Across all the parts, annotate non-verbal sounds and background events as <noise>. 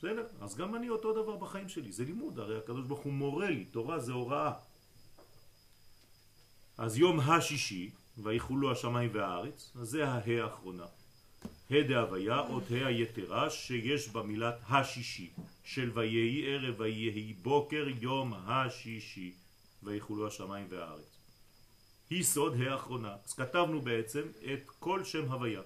בסדר? אז גם אני אותו דבר בחיים שלי, זה לימוד, הרי הקדוש ברוך הוא מורה לי, תורה זה הוראה. אז יום השישי, ויחולו השמיים והארץ, אז זה ההא האחרונה. ה' דהוויה, עוד ה' היתרה, שיש בה מילת השישי, של ויהי ערב ויהי בוקר יום השישי, ויחולו השמיים והארץ. היא סוד האחרונה. אז כתבנו בעצם את כל שם הוויה.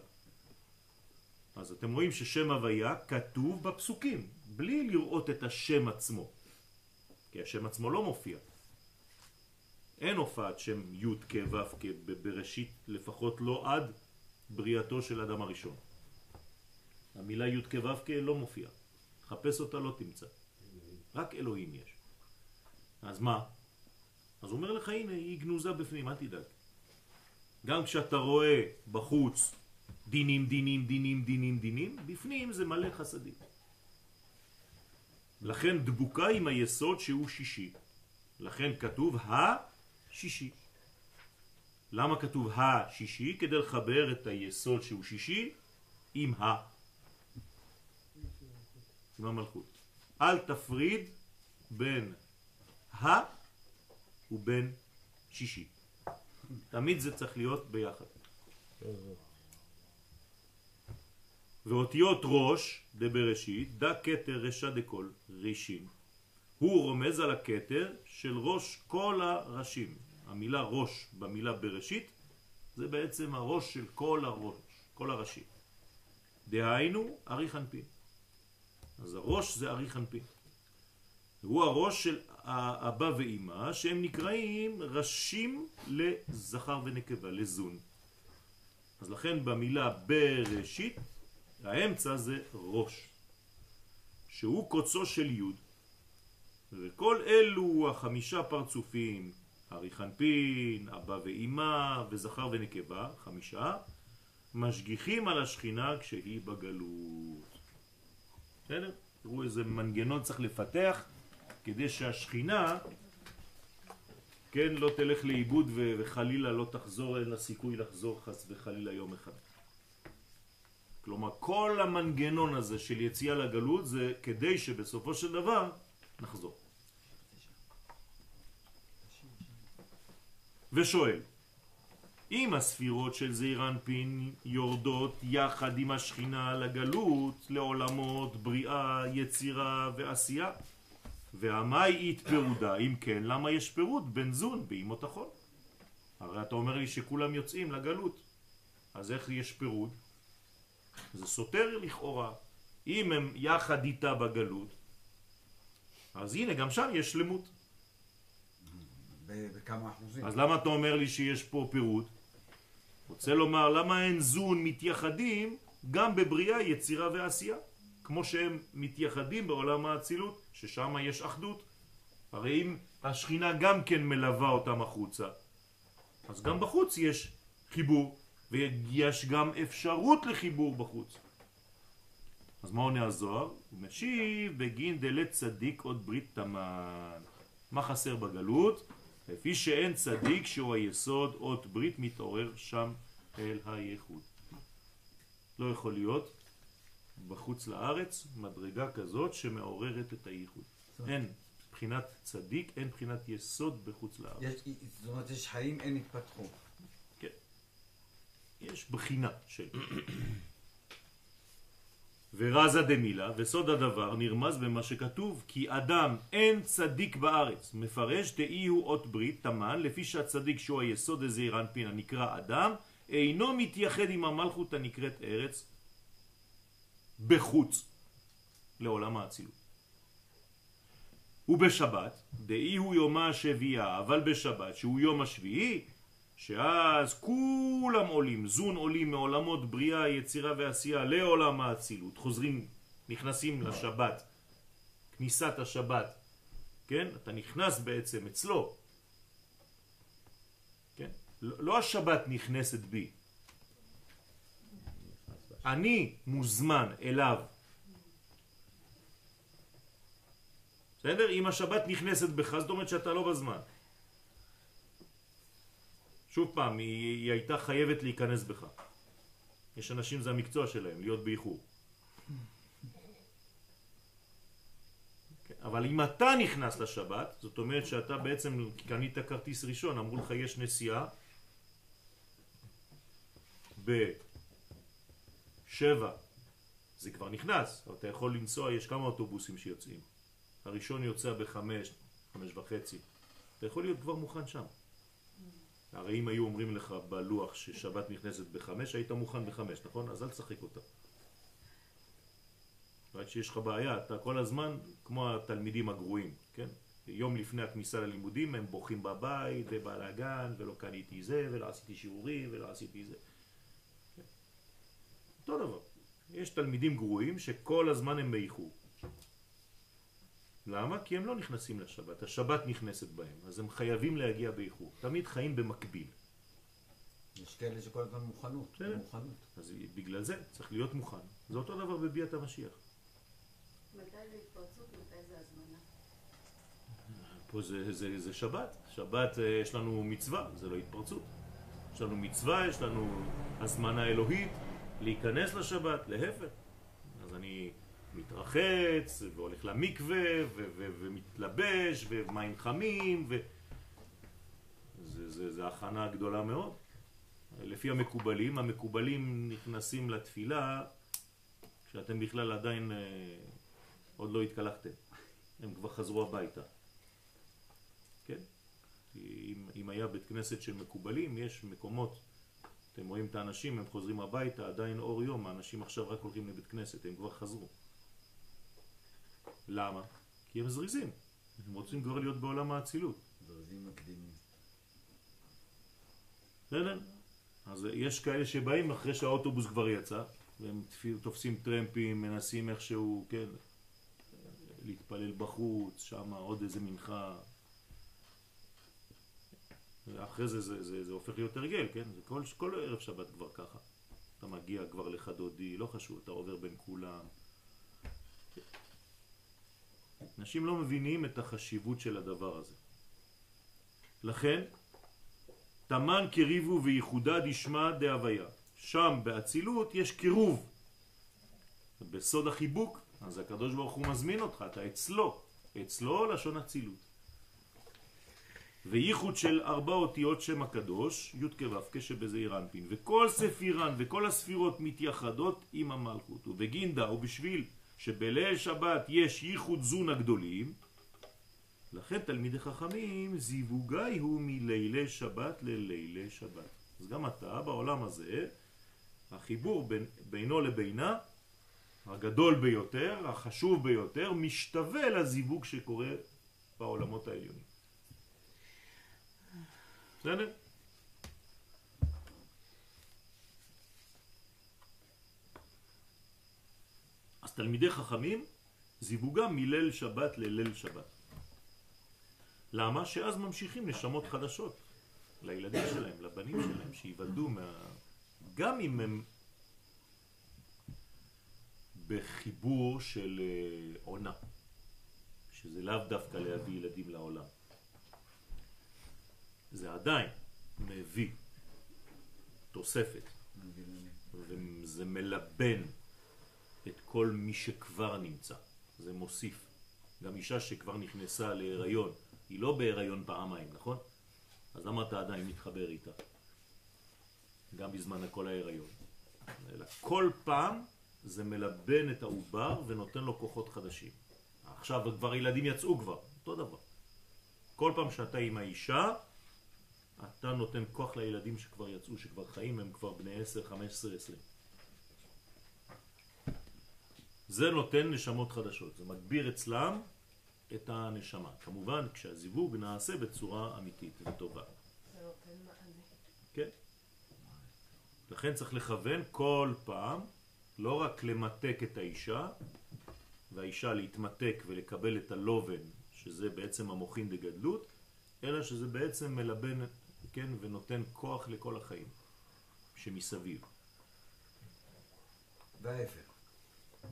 אז אתם רואים ששם הוויה כתוב בפסוקים, בלי לראות את השם עצמו. כי השם עצמו לא מופיע. אין הופעת שם י' כ' ו' כ' בראשית, לפחות לא עד בריאתו של אדם הראשון. המילה י' כ' ו' כ' לא מופיעה. חפש אותה לא תמצא. רק אלוהים יש. אז מה? אז אומר לך, הנה, היא גנוזה בפנים, אל תדאג. גם כשאתה רואה בחוץ דינים, דינים, דינים, דינים, דינים, בפנים זה מלא חסדים. לכן דבוקה עם היסוד שהוא שישי. לכן כתוב השישי. למה כתוב השישי? כדי לחבר את היסוד שהוא שישי עם ה. עם המלכות. אל תפריד בין ה ובין שישי. תמיד זה צריך להיות ביחד. ואותיות ראש דבראשית, דה כתר רשע דקול, רישים. הוא רומז על הכתר של ראש כל הראשים. המילה ראש במילה בראשית זה בעצם הראש של כל הראש, כל הראשים. דהיינו ארי חנפין. אז הראש זה ארי חנפין. הוא הראש של האבא ואימא שהם נקראים ראשים לזכר ונקבה, לזון. אז לכן במילה בראשית האמצע זה ראש, שהוא קוצו של יוד, וכל אלו החמישה פרצופים, ארי חנפין, אבא ואימא וזכר ונקבה, חמישה, משגיחים על השכינה כשהיא בגלות. בסדר? תראו איזה מנגנון צריך לפתח כדי שהשכינה כן לא תלך לאיבוד וחלילה לא תחזור, אין לה סיכוי לחזור חס וחלילה יום אחד. כלומר כל המנגנון הזה של יציאה לגלות זה כדי שבסופו של דבר נחזור. ושואל, אם הספירות של זעיר אנפין יורדות יחד עם השכינה לגלות, לעולמות בריאה, יצירה ועשייה, והמאי התפרודה, אם כן, למה יש פירוד בין זון באימות החול? הרי אתה אומר לי שכולם יוצאים לגלות, אז איך יש פירוד? זה סותר לכאורה. אם הם יחד איתה בגלות, אז הנה, גם שם יש שלמות. בכמה אחוזים. אז למה אתה אומר לי שיש פה פירוד? רוצה לומר, למה אין זון מתייחדים גם בבריאה, יצירה ועשייה? כמו שהם מתייחדים בעולם האצילות, ששם יש אחדות. הרי אם השכינה גם כן מלווה אותם החוצה, אז גם בחוץ יש חיבור. ויש גם אפשרות לחיבור בחוץ. אז מה עונה הזוהר? הוא משיב בגין דלת צדיק עוד ברית תמן. מה חסר בגלות? לפי שאין צדיק שהוא היסוד עוד ברית מתעורר שם אל הייחוד. לא יכול להיות בחוץ לארץ מדרגה כזאת שמעוררת את הייחוד. אין בחינת צדיק, אין בחינת יסוד בחוץ לארץ. זאת אומרת, יש חיים, אין התפתחות. יש בחינה של. ורזה דמילה, וסוד הדבר נרמז במה שכתוב, כי אדם אין צדיק בארץ, מפרש דאי הוא אות ברית תמן, לפי שהצדיק שהוא היסוד הזעיר אנפין הנקרא אדם, אינו מתייחד עם המלכות הנקראת ארץ בחוץ לעולם האצילות. ובשבת, דאי הוא יומה השביעה, אבל בשבת, שהוא יום השביעי, שאז כולם עולים, זון עולים מעולמות בריאה, יצירה ועשייה לעולם האצילות, חוזרים, נכנסים לשבת, כניסת השבת, כן? אתה נכנס בעצם אצלו, כן? לא, לא השבת נכנסת בי, אני מוזמן אליו. בסדר? אם השבת נכנסת בך, זאת אומרת שאתה לא בזמן. שוב פעם, היא, היא הייתה חייבת להיכנס בך. יש אנשים, זה המקצוע שלהם, להיות באיחור. אבל אם אתה נכנס לשבת, זאת אומרת שאתה בעצם קנית כרטיס ראשון, אמרו לך יש נסיעה בשבע, זה כבר נכנס, אתה יכול לנסוע, יש כמה אוטובוסים שיוצאים. הראשון יוצא בחמש, חמש וחצי, אתה יכול להיות כבר מוכן שם. הרי אם היו אומרים לך בלוח ששבת נכנסת בחמש, היית מוכן בחמש, נכון? אז אל תשחק אותה. רק שיש לך בעיה, אתה כל הזמן כמו התלמידים הגרועים, כן? יום לפני הכניסה ללימודים הם בוכים בבית ובלאגן ולא קניתי זה ולא עשיתי שיעורים ולא עשיתי זה. כן. אותו דבר. יש תלמידים גרועים שכל הזמן הם באיחור. למה? כי הם לא נכנסים לשבת, השבת נכנסת בהם, אז הם חייבים להגיע באיחור. תמיד חיים במקביל. יש כאלה שכל הזמן מוכנות, בסדר. מוכנות. אז בגלל זה צריך להיות מוכן. זה אותו דבר בביאת המשיח. מתי זה התפרצות, מתי זה הזמנה? פה זה, זה, זה שבת. שבת אה, יש לנו מצווה, זה לא התפרצות. יש לנו מצווה, יש לנו הזמנה אלוהית להיכנס לשבת, להפך. אז אני מתרחץ, והולך למקווה, ומתלבש, ומים חמים, ו... זה, זה, זה הכנה גדולה מאוד. לפי המקובלים, המקובלים נכנסים לתפילה כשאתם בכלל עדיין אה, עוד לא התקלחתם. הם כבר חזרו הביתה. כן? כי אם, אם היה בית כנסת של מקובלים, יש מקומות, אתם רואים את האנשים, הם חוזרים הביתה, עדיין אור יום, האנשים עכשיו רק הולכים לבית כנסת, הם כבר חזרו. למה? כי הם זריזים, הם רוצים כבר להיות בעולם האצילות. זרזים מקדימים. בסדר? אז יש כאלה שבאים אחרי שהאוטובוס כבר יצא, והם תופסים טרמפים, מנסים איכשהו, כן, להתפלל בחוץ, שם עוד איזה מנחה. ואחרי זה זה, זה זה הופך להיות הרגל, כן? זה כל, כל ערב שבת כבר ככה. אתה מגיע כבר לחדודי, לא חשוב, אתה עובר בין כולם. אנשים לא מבינים את החשיבות של הדבר הזה. לכן, תמן קריבו וייחודה דשמא דהוויה. שם באצילות יש קירוב. בסוד החיבוק, אז הקדוש ברוך הוא מזמין אותך, אתה אצלו. אצלו לשון אצילות. וייחוד של ארבע אותיות שם הקדוש, י' כו' כשבזעיר אנפין, וכל ספירן וכל הספירות מתייחדות עם המלכות, ובגינדה ובשביל שבליל שבת יש ייחוד זון הגדולים, לכן תלמידי חכמים זיווגי הוא מלילי שבת ללילי שבת. אז גם אתה בעולם הזה, החיבור בין, בינו לבינה, הגדול ביותר, החשוב ביותר, משתווה לזיווג שקורה בעולמות העליונים. בסדר? אז תלמידי חכמים, זיווגם מליל שבת לליל שבת. למה? שאז ממשיכים נשמות חדשות לילדים שלהם, לבנים שלהם, שיוולדו מה... גם אם הם בחיבור של אה, עונה, שזה לאו דווקא להביא ילדים לעולם. זה עדיין מביא תוספת, וזה מלבן את כל מי שכבר נמצא, זה מוסיף. גם אישה שכבר נכנסה להיריון, היא לא בהיריון פעמיים, נכון? אז למה אתה עדיין מתחבר איתה? גם בזמן הכל ההיריון. אלא כל פעם זה מלבן את העובר ונותן לו כוחות חדשים. עכשיו כבר ילדים יצאו כבר, אותו דבר. כל פעם שאתה עם האישה, אתה נותן כוח לילדים שכבר יצאו, שכבר חיים, הם כבר בני 10, 15, 20. זה נותן נשמות חדשות, זה מגביר אצלם את הנשמה. כמובן, כשהזיווג נעשה בצורה אמיתית וטובה. זה נותן מענה. כן. לכן צריך לכוון כל פעם, לא רק למתק את האישה, והאישה להתמתק ולקבל את הלובן, שזה בעצם המוחין דגדלות, אלא שזה בעצם מלבן, כן, ונותן כוח לכל החיים שמסביב. וההפך.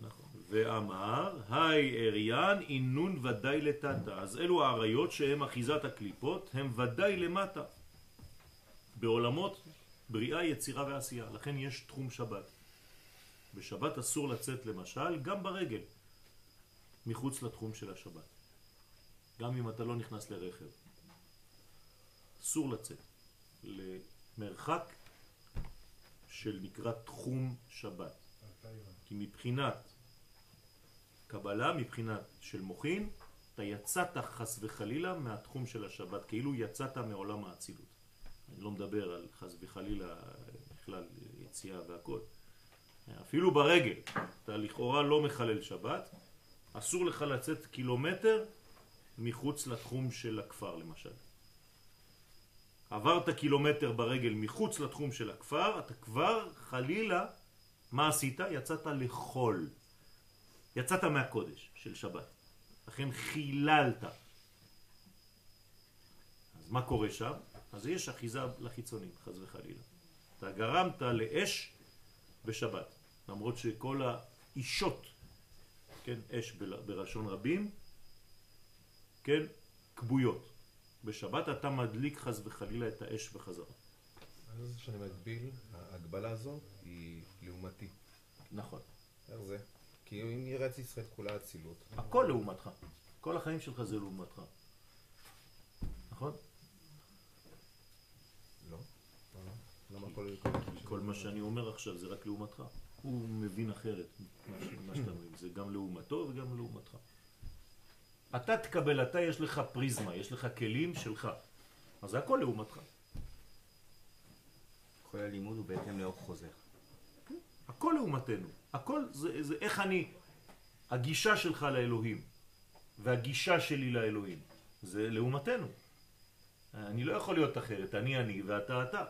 נכון. ואמר, היי אריאן אינון ודאי לטאטה. אז אלו האריות שהם אחיזת הקליפות, הם ודאי למטה. בעולמות בריאה, יצירה ועשייה. לכן יש תחום שבת. בשבת אסור לצאת למשל, גם ברגל, מחוץ לתחום של השבת. גם אם אתה לא נכנס לרכב. אסור לצאת למרחק של נקרא תחום שבת. כי מבחינת קבלה, מבחינת של מוכין, אתה יצאת חס וחלילה מהתחום של השבת, כאילו יצאת מעולם האצילות. אני לא מדבר על חס וחלילה בכלל יציאה והכל. אפילו ברגל, אתה לכאורה לא מחלל שבת, אסור לך לצאת קילומטר מחוץ לתחום של הכפר למשל. עברת קילומטר ברגל מחוץ לתחום של הכפר, אתה כבר חלילה, מה עשית? יצאת לחול. יצאת מהקודש של שבת. לכן חיללת. אז מה קורה שם? אז יש אחיזה לחיצונים, חז וחלילה. אתה גרמת לאש בשבת, למרות שכל האישות, כן, אש בלשון רבים, כן, כבויות. בשבת אתה מדליק חז וחלילה את האש בחזרה. שאני מגביל, ההגבלה הזו היא לעומתי. נכון. איך זה? כי אם את ישראל כולה אצילות. הכל לעומתך. כל החיים שלך זה לעומתך. נכון? לא. למה הכל... כל מה שאני אומר עכשיו זה רק לעומתך. הוא מבין אחרת מה שאתה מבין. זה גם לעומתו וגם לעומתך. אתה תקבל, אתה יש לך פריזמה, יש לך כלים שלך. אז זה הכל לעומתך. כל הלימוד הוא בהתאם לאור חוזר. הכל לעומתנו. הכל זה, זה איך אני, הגישה שלך לאלוהים והגישה שלי לאלוהים, זה לעומתנו. אני לא יכול להיות אחרת, אני אני ואתה אתה.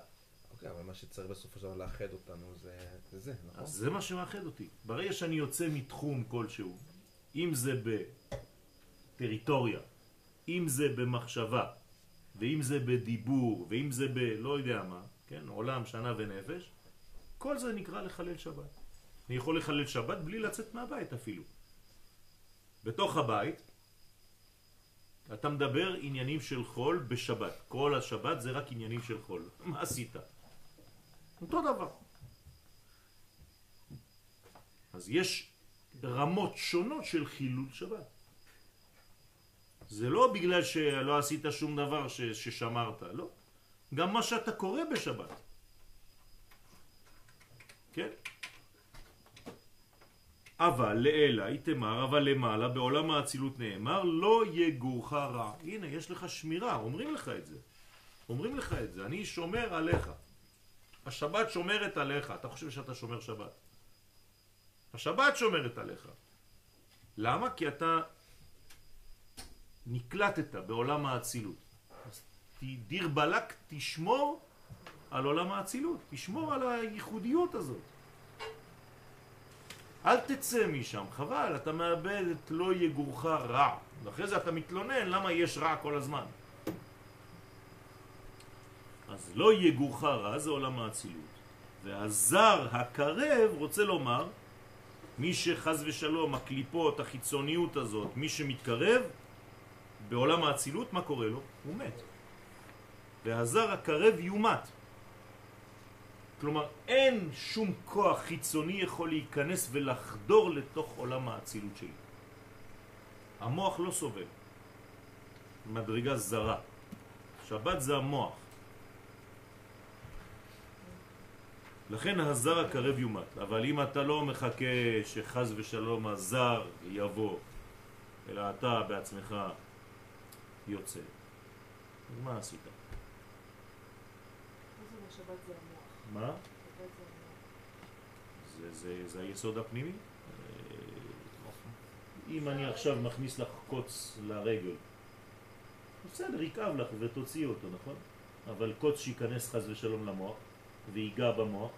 אוקיי, אבל מה שצריך בסופו של דבר לאחד אותנו זה זה, זה נכון? אז זה מה שמאחד אותי. ברגע שאני יוצא מתחום כלשהו, אם זה בטריטוריה, אם זה במחשבה, ואם זה בדיבור, ואם זה ב... לא יודע מה, כן, עולם, שנה ונפש, כל זה נקרא לחלל שבת. אני יכול לחלל שבת בלי לצאת מהבית אפילו. בתוך הבית אתה מדבר עניינים של חול בשבת. כל השבת זה רק עניינים של חול. <laughs> מה עשית? אותו דבר. אז יש רמות שונות של חילול שבת. זה לא בגלל שלא עשית שום דבר ששמרת, לא. גם מה שאתה קורא בשבת. כן? אבל לאלה איתמר, אבל למעלה, בעולם האצילות נאמר, לא יגורך רע. הנה, יש לך שמירה, אומרים לך את זה. אומרים לך את זה, אני שומר עליך. השבת שומרת עליך, אתה חושב שאתה שומר שבת. השבת שומרת עליך. למה? כי אתה נקלטת בעולם האצילות. דיר בלק תשמור על עולם האצילות, תשמור על הייחודיות הזאת. אל תצא משם, חבל, אתה מאבד את לא יגורך רע. ואחרי זה אתה מתלונן למה יש רע כל הזמן. אז לא יגורך רע זה עולם האצילות. והזר הקרב רוצה לומר, מי שחז ושלום, הקליפות, החיצוניות הזאת, מי שמתקרב, בעולם האצילות, מה קורה לו? הוא מת. והזר הקרב יומת. כלומר, אין שום כוח חיצוני יכול להיכנס ולחדור לתוך עולם האצילות שלי. המוח לא סובל. מדרגה זרה. שבת זה המוח. לכן הזר הקרב יומת. אבל אם אתה לא מחכה שחז ושלום הזר יבוא, אלא אתה בעצמך יוצא, אז מה עשית? מה? זה, זה, זה היסוד הפנימי. אם אני עכשיו מכניס לך קוץ לרגל, בסדר, יכאב לך ותוציא אותו, נכון? אבל קוץ שייכנס חז ושלום למוח ויגע במוח,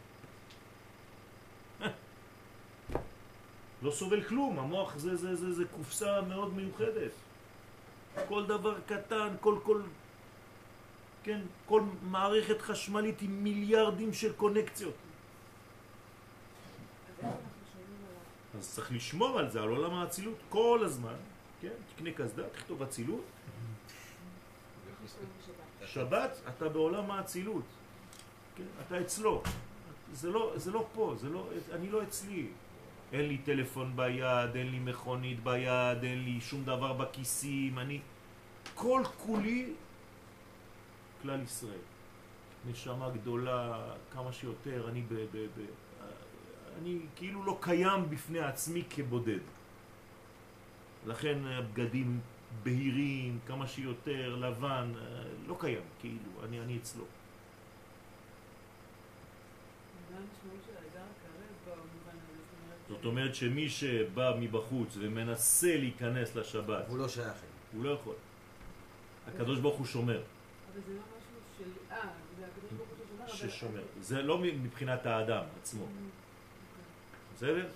לא סובל כלום, המוח זה, זה, זה, זה קופסה מאוד מיוחדת. כל דבר קטן, כל, כל כן? כל מערכת חשמלית עם מיליארדים של קונקציות. אז צריך לשמור על זה, על עולם האצילות, כל הזמן, כן? תקנה קסדה, תכתוב אצילות. שבת, אתה בעולם האצילות, כן? אתה אצלו. זה לא, זה לא פה, זה לא, אני לא אצלי. אין לי טלפון ביד, אין לי מכונית ביד, אין לי שום דבר בכיסים, אני... כל כולי כלל ישראל. נשמה גדולה כמה שיותר, אני ב... ב, ב אני כאילו לא קיים בפני עצמי כבודד. לכן הבגדים בהירים, כמה שיותר, לבן, לא קיים, כאילו, אני, אני אצלו. זאת אומרת שמי שבא מבחוץ ומנסה להיכנס לשבת, הוא לא שייך. הוא לא יכול. הקדוש ברוך הוא שומר. אבל זה לא אה, ששומר, ששומר. זה לא מבחינת האדם עצמו. בסדר?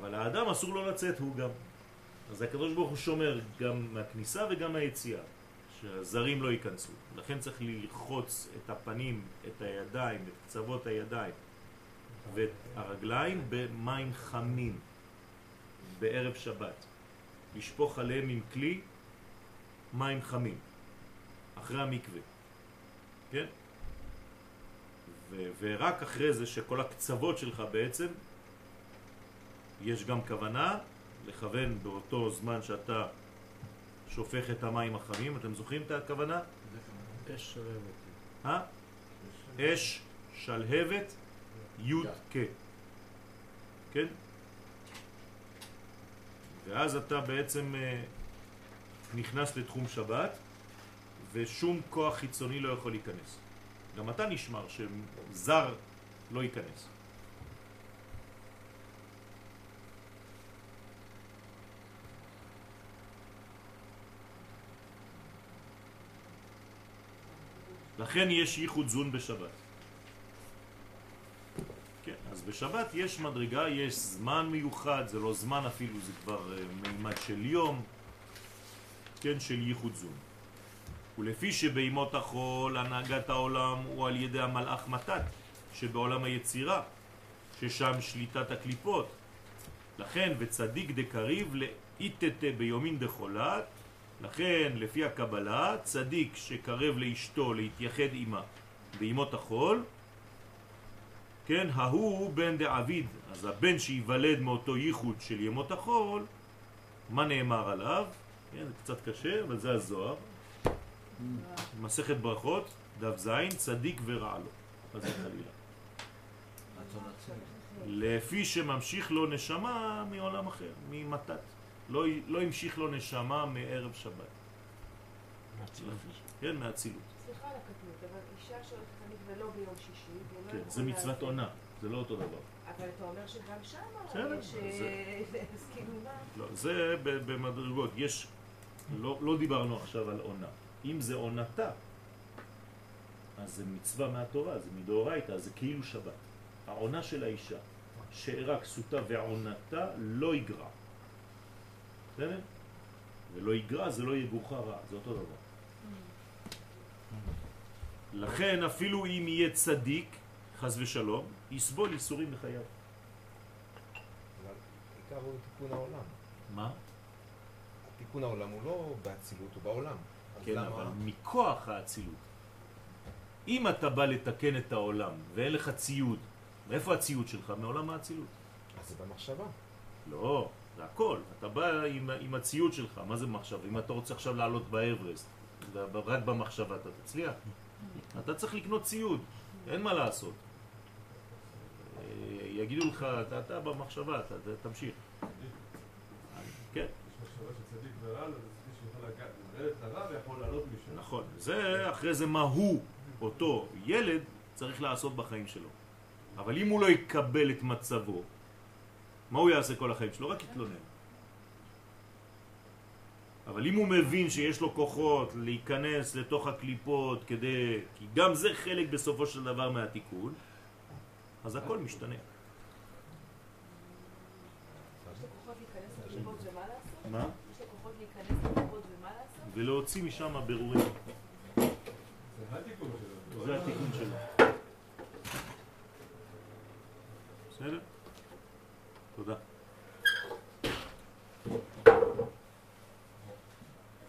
אבל האדם אסור לו לצאת הוא גם. אז הקדוש ברוך הוא שומר גם מהכניסה וגם מהיציאה, שהזרים לא ייכנסו. לכן צריך ללחוץ את הפנים, את הידיים, את קצוות הידיים ואת הרגליים במים חמים בערב שבת. לשפוך עליהם עם כלי מים חמים, אחרי המקווה. כן? ו- ורק אחרי זה שכל הקצוות שלך בעצם, יש גם כוונה לכוון באותו זמן שאתה שופך את המים החמים, אתם זוכרים את הכוונה? אש שלהבת. אה? אש שלהבת י' כ'. כן? ואז אתה בעצם אה, נכנס לתחום שבת ושום כוח חיצוני לא יכול להיכנס. גם אתה נשמר שזר לא ייכנס. לכן יש ייחוד זון בשבת. כן, אז בשבת יש מדרגה, יש זמן מיוחד, זה לא זמן אפילו, זה כבר uh, מימד של יום, כן, של ייחוד זון. ולפי שבימות החול הנהגת העולם הוא על ידי המלאך מתת שבעולם היצירה, ששם שליטת הקליפות. לכן וצדיק דקריב לאיתתה ביומין דחולת לכן, לפי הקבלה, צדיק שקרב לאשתו להתייחד עימה בימות החול, כן, ההוא בן דעביד, אז הבן שיוולד מאותו ייחוד של ימות החול, מה נאמר עליו? כן, זה קצת קשה, אבל זה הזוהר. מסכת ברכות, דף זין, צדיק ורע לו. אז זה חלילה. לפי שממשיך לו נשמה מעולם אחר, ממתת. לא, לא המשיך לו נשמה מערב שבת. כן, מהאצילות. סליחה על הקטנות, אבל אישה שהולכת למקווה לא ביום שישי, לא כן, זה מצוות עונה, זה לא אותו דבר. אבל אתה אומר שגם שם. זה- <laughs> אז כאילו מה? לא, זה במדרגות, יש, לא, לא דיברנו עכשיו על עונה. אם זה עונתה, אז זה מצווה מהתורה, זה מדאורייתא, זה כאילו שבת. העונה של האישה, שאירה כסותה ועונתה לא יגרע. בסדר? ולא יגרע זה לא יגורחה רע, זה אותו דבר. לכן אפילו אם יהיה צדיק, חז ושלום, יסבול ייסורים בחייו. אבל העיקר הוא תיקון העולם. מה? תיקון העולם הוא לא באצילות, הוא בעולם. כן, למה- אבל מכוח האצילות. אם אתה בא לתקן את העולם ואין לך ציוד, מאיפה הציוד שלך? מעולם האצילות. אז זה במחשבה. לא, זה הכל. אתה בא עם, עם הציוד שלך, מה זה מחשב? אם אתה רוצה עכשיו לעלות באברסט, רק במחשבה אתה תצליח. אתה צריך לקנות ציוד, אין מה לעשות. אה, יגידו לך, אתה, אתה במחשבה, אתה, אתה תמשיך. כן. יש מחשבה שצדיק ורע נכון, זה אחרי זה מה הוא, אותו ילד, צריך לעשות בחיים שלו. אבל אם הוא לא יקבל את מצבו, מה הוא יעשה כל החיים שלו? רק יתלונן. אבל אם הוא מבין שיש לו כוחות להיכנס לתוך הקליפות כדי... כי גם זה חלק בסופו של דבר מהתיקון, אז הכל משתנה. מה? יש לו כוחות להיכנס לקליפות ומה לעשות? ולהוציא משם בירורים. זה התיקון שלו. בסדר? תודה.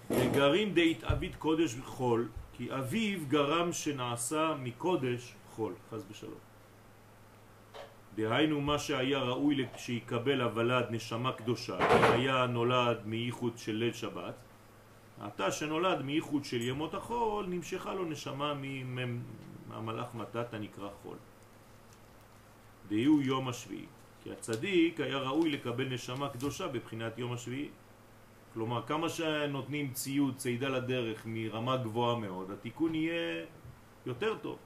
וגרים דהתאבית קודש וחול, כי אביו גרם שנעשה מקודש חול, חס בשלום. דהיינו מה שהיה ראוי שיקבל הוולד נשמה קדושה, היה נולד מייחוד של ליל שבת, התא שנולד מייחוד של ימות החול, נמשכה לו נשמה מהמלאך מתת הנקרא חול. דהיו יום השביעי. כי הצדיק היה ראוי לקבל נשמה קדושה בבחינת יום השביעי. כלומר, כמה שנותנים ציוד, צידה לדרך מרמה גבוהה מאוד, התיקון יהיה יותר טוב.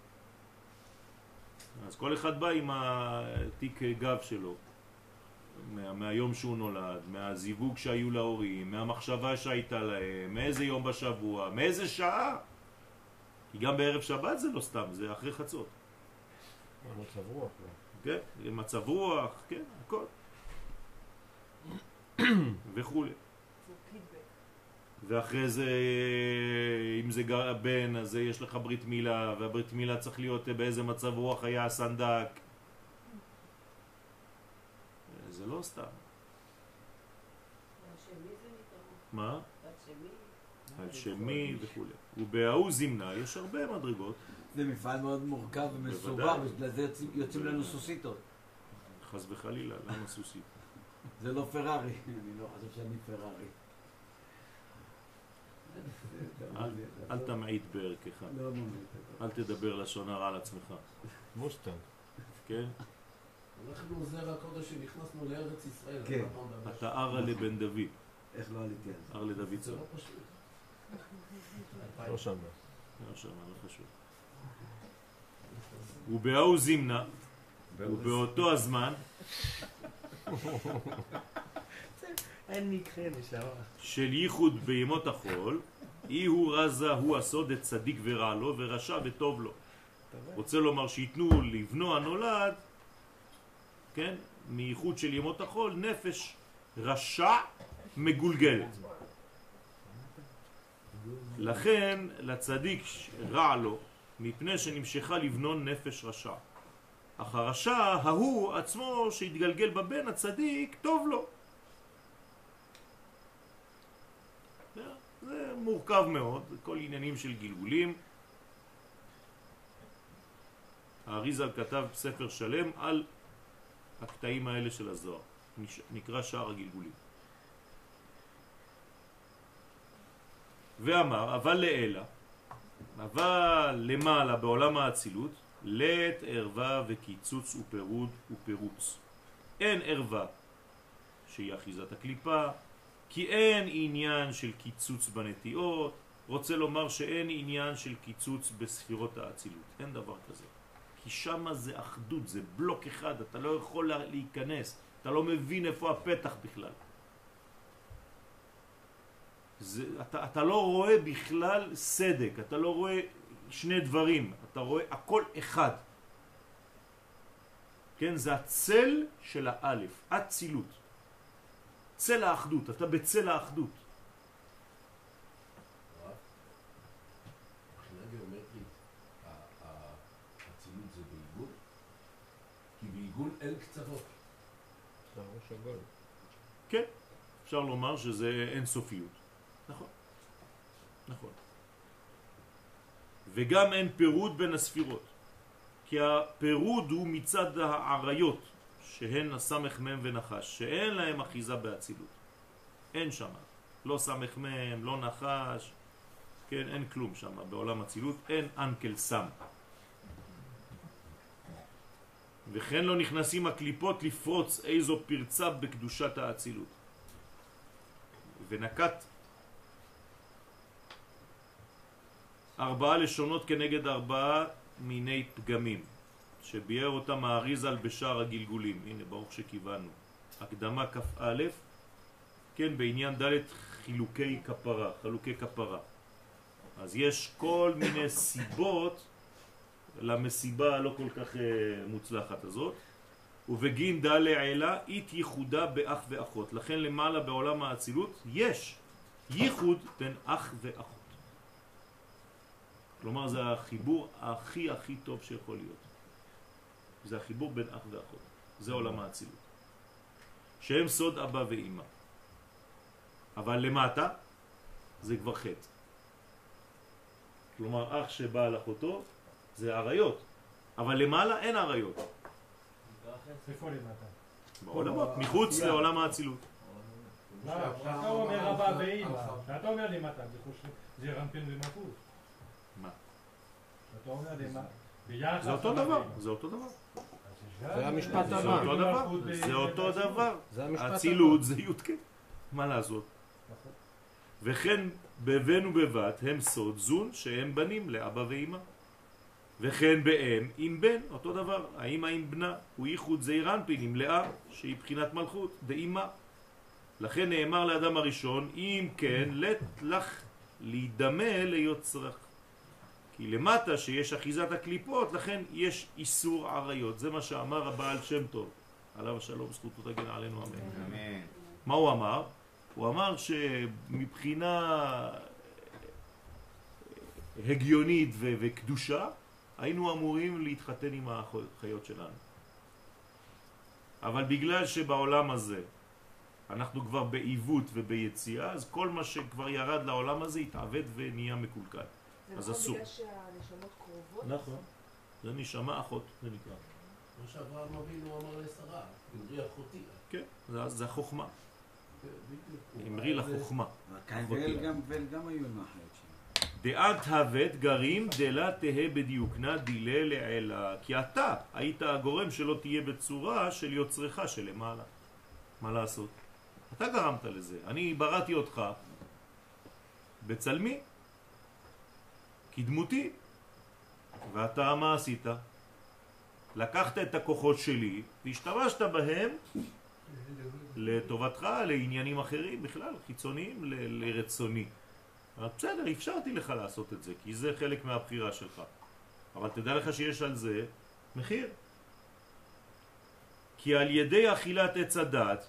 אז כל אחד בא עם התיק גב שלו, מה, מהיום שהוא נולד, מהזיווג שהיו להורים, מהמחשבה שהייתה להם, מאיזה יום בשבוע, מאיזה שעה. כי גם בערב שבת זה לא סתם, זה אחרי חצות. מצב רוח. לא. כן, מצב רוח, כן, הכל. <coughs> וכולי. ואחרי זה, אם זה בן, אז יש לך ברית מילה, והברית מילה צריך להיות באיזה מצב רוח היה הסנדק. זה לא סתם. מה? על שמי וכולי. ובההוא זימנה יש הרבה מדרגות, זה מפעל מאוד מורכב ומסובך. בגלל זה יוצאים- לנו סוסיתות. חס וחלילה, למה סוסית? זה לא פרארי. אני לא חושב שאני פרארי. אל- תמעיט בערכך, לא ממליץ. אל תדבר לשון הרע על עצמך, מוסטנג. כן? אנחנו זרע הקודש שנכנסנו לארץ ישראל. כן. אתה ארה לבן דוד, איך לא עליתי על זה? אר לדוד זה צור. לא פשוט. לא שומע. לא שמע, לא חשוב. ובההוא זימנה, ובאותו הזמן. <laughs> של ייחוד בימות החול, אי הוא רזה הוא הסוד את צדיק ורע לו ורשע וטוב לו. רוצה לומר שייתנו לבנו הנולד, כן, מייחוד של ימות החול, נפש רשע מגולגלת. לכן לצדיק רע לו, מפני שנמשכה לבנו נפש רשע. אך הרשע ההוא עצמו שהתגלגל בבן הצדיק, טוב לו. זה, מורכב מאוד, כל עניינים של גלגולים. האריזל כתב ספר שלם על הקטעים האלה של הזוהר, נקרא שער הגלגולים. ואמר, אבל לעילה, אבל למעלה בעולם האצילות, לית ערווה וקיצוץ ופירוד ופירוץ. אין ערווה שהיא אחיזת הקליפה, כי אין עניין של קיצוץ בנטיעות, רוצה לומר שאין עניין של קיצוץ בספירות האצילות, אין דבר כזה. כי שמה זה אחדות, זה בלוק אחד, אתה לא יכול לה- להיכנס, אתה לא מבין איפה הפתח בכלל. זה, אתה, אתה לא רואה בכלל סדק, אתה לא רואה שני דברים, אתה רואה הכל אחד. כן, זה הצל של האלף, אצילות. צל האחדות, אתה בצל האחדות. הרב, מבחינה גיאומטרית, ה- ה- האצילות זה בעיגול? כי אין קצוות. כן, אפשר לומר שזה אינסופיות. נכון, נכון. וגם אין פירוד בין הספירות, כי הפירוד הוא מצד העריות, שהן הסמך מם ונחש, שאין להם אחיזה באצילות. אין שם, לא סמך מם, לא נחש, כן, אין כלום שם בעולם אצילות, אין אנקל סם. וכן לא נכנסים הקליפות לפרוץ איזו פרצה בקדושת האצילות. ונקט ארבעה לשונות כנגד ארבעה מיני פגמים, שביאר אותם האריזל בשער הגלגולים. הנה, ברוך שכיוונו. הקדמה כ"א, כן, בעניין ד' חילוקי כפרה, חלוקי כפרה. אז יש כל מיני סיבות למסיבה הלא כל כך אה, מוצלחת הזאת. ובגין דא לעילה אית ייחודה באח ואחות. לכן למעלה בעולם האצילות יש ייחוד בין אח ואחות. כלומר זה החיבור הכי הכי טוב שיכול להיות. זה החיבור בין אח ואחות. זה עולם האצילות. שהם סוד אבא ואימא. אבל למטה זה כבר חטא. כלומר אח שבא על אחותו זה עריות. אבל למעלה אין עריות. בעולמות, מחוץ לעולם האצילות. מה אתה אומר אבא ואימא. כשאתה אומר למטה, זה חושב, זה רמפין ומלכות. מה? אתה אומר למטה, זה אותו דבר. זה אותו דבר. זה המשפט זה הבא. זה אותו. דבר. אצילות זה י"ק, מה לעשות? וכן בבן ובבת הם סוד זון שהם בנים לאבא ואימא. וכן באם עם בן, אותו דבר, האמא עם בנה, הוא ייחוד זעיר אנפין עם לאה, שהיא בחינת מלכות, דאימה. לכן נאמר לאדם הראשון, אם כן, לת לך להידמה ליוצרך. כי למטה שיש אחיזת הקליפות, לכן יש איסור עריות. זה מה שאמר הבעל שם טוב, עליו השלום, זכותו תגן עלינו אמן. אמן. מה הוא אמר? הוא אמר שמבחינה הגיונית וקדושה היינו אמורים להתחתן עם החיות שלנו. אבל בגלל שבעולם הזה אנחנו כבר בעיוות וביציאה, אז כל מה שכבר ירד לעולם הזה התעוות ונהיה מקולקל. זה אז נכון אסור. בגלל שהנשמות קרובות? נכון. זה נשמה אחות, זה נקרא. כמו שאברהם אבינו אמר לשרה, אמרי אחותי. כן, זה, זה החוכמה. בדיוק. אמרי לחוכמה. ואל גם- היו עם האחיות שלהם. דעת הוות גרים דלה תהא בדיוקנה דילה לעילה כי אתה היית הגורם שלא תהיה בצורה של יוצרך שלמעלה מה לעשות? אתה גרמת לזה אני בראתי אותך בצלמי כדמותי ואתה מה עשית? לקחת את הכוחות שלי והשתמשת בהם לטובתך, לעניינים אחרים בכלל, חיצוניים לרצוני בסדר, אפשרתי לך לעשות את זה, כי זה חלק מהבחירה שלך. אבל תדע לך שיש על זה מחיר. כי על ידי אכילת עץ הדת,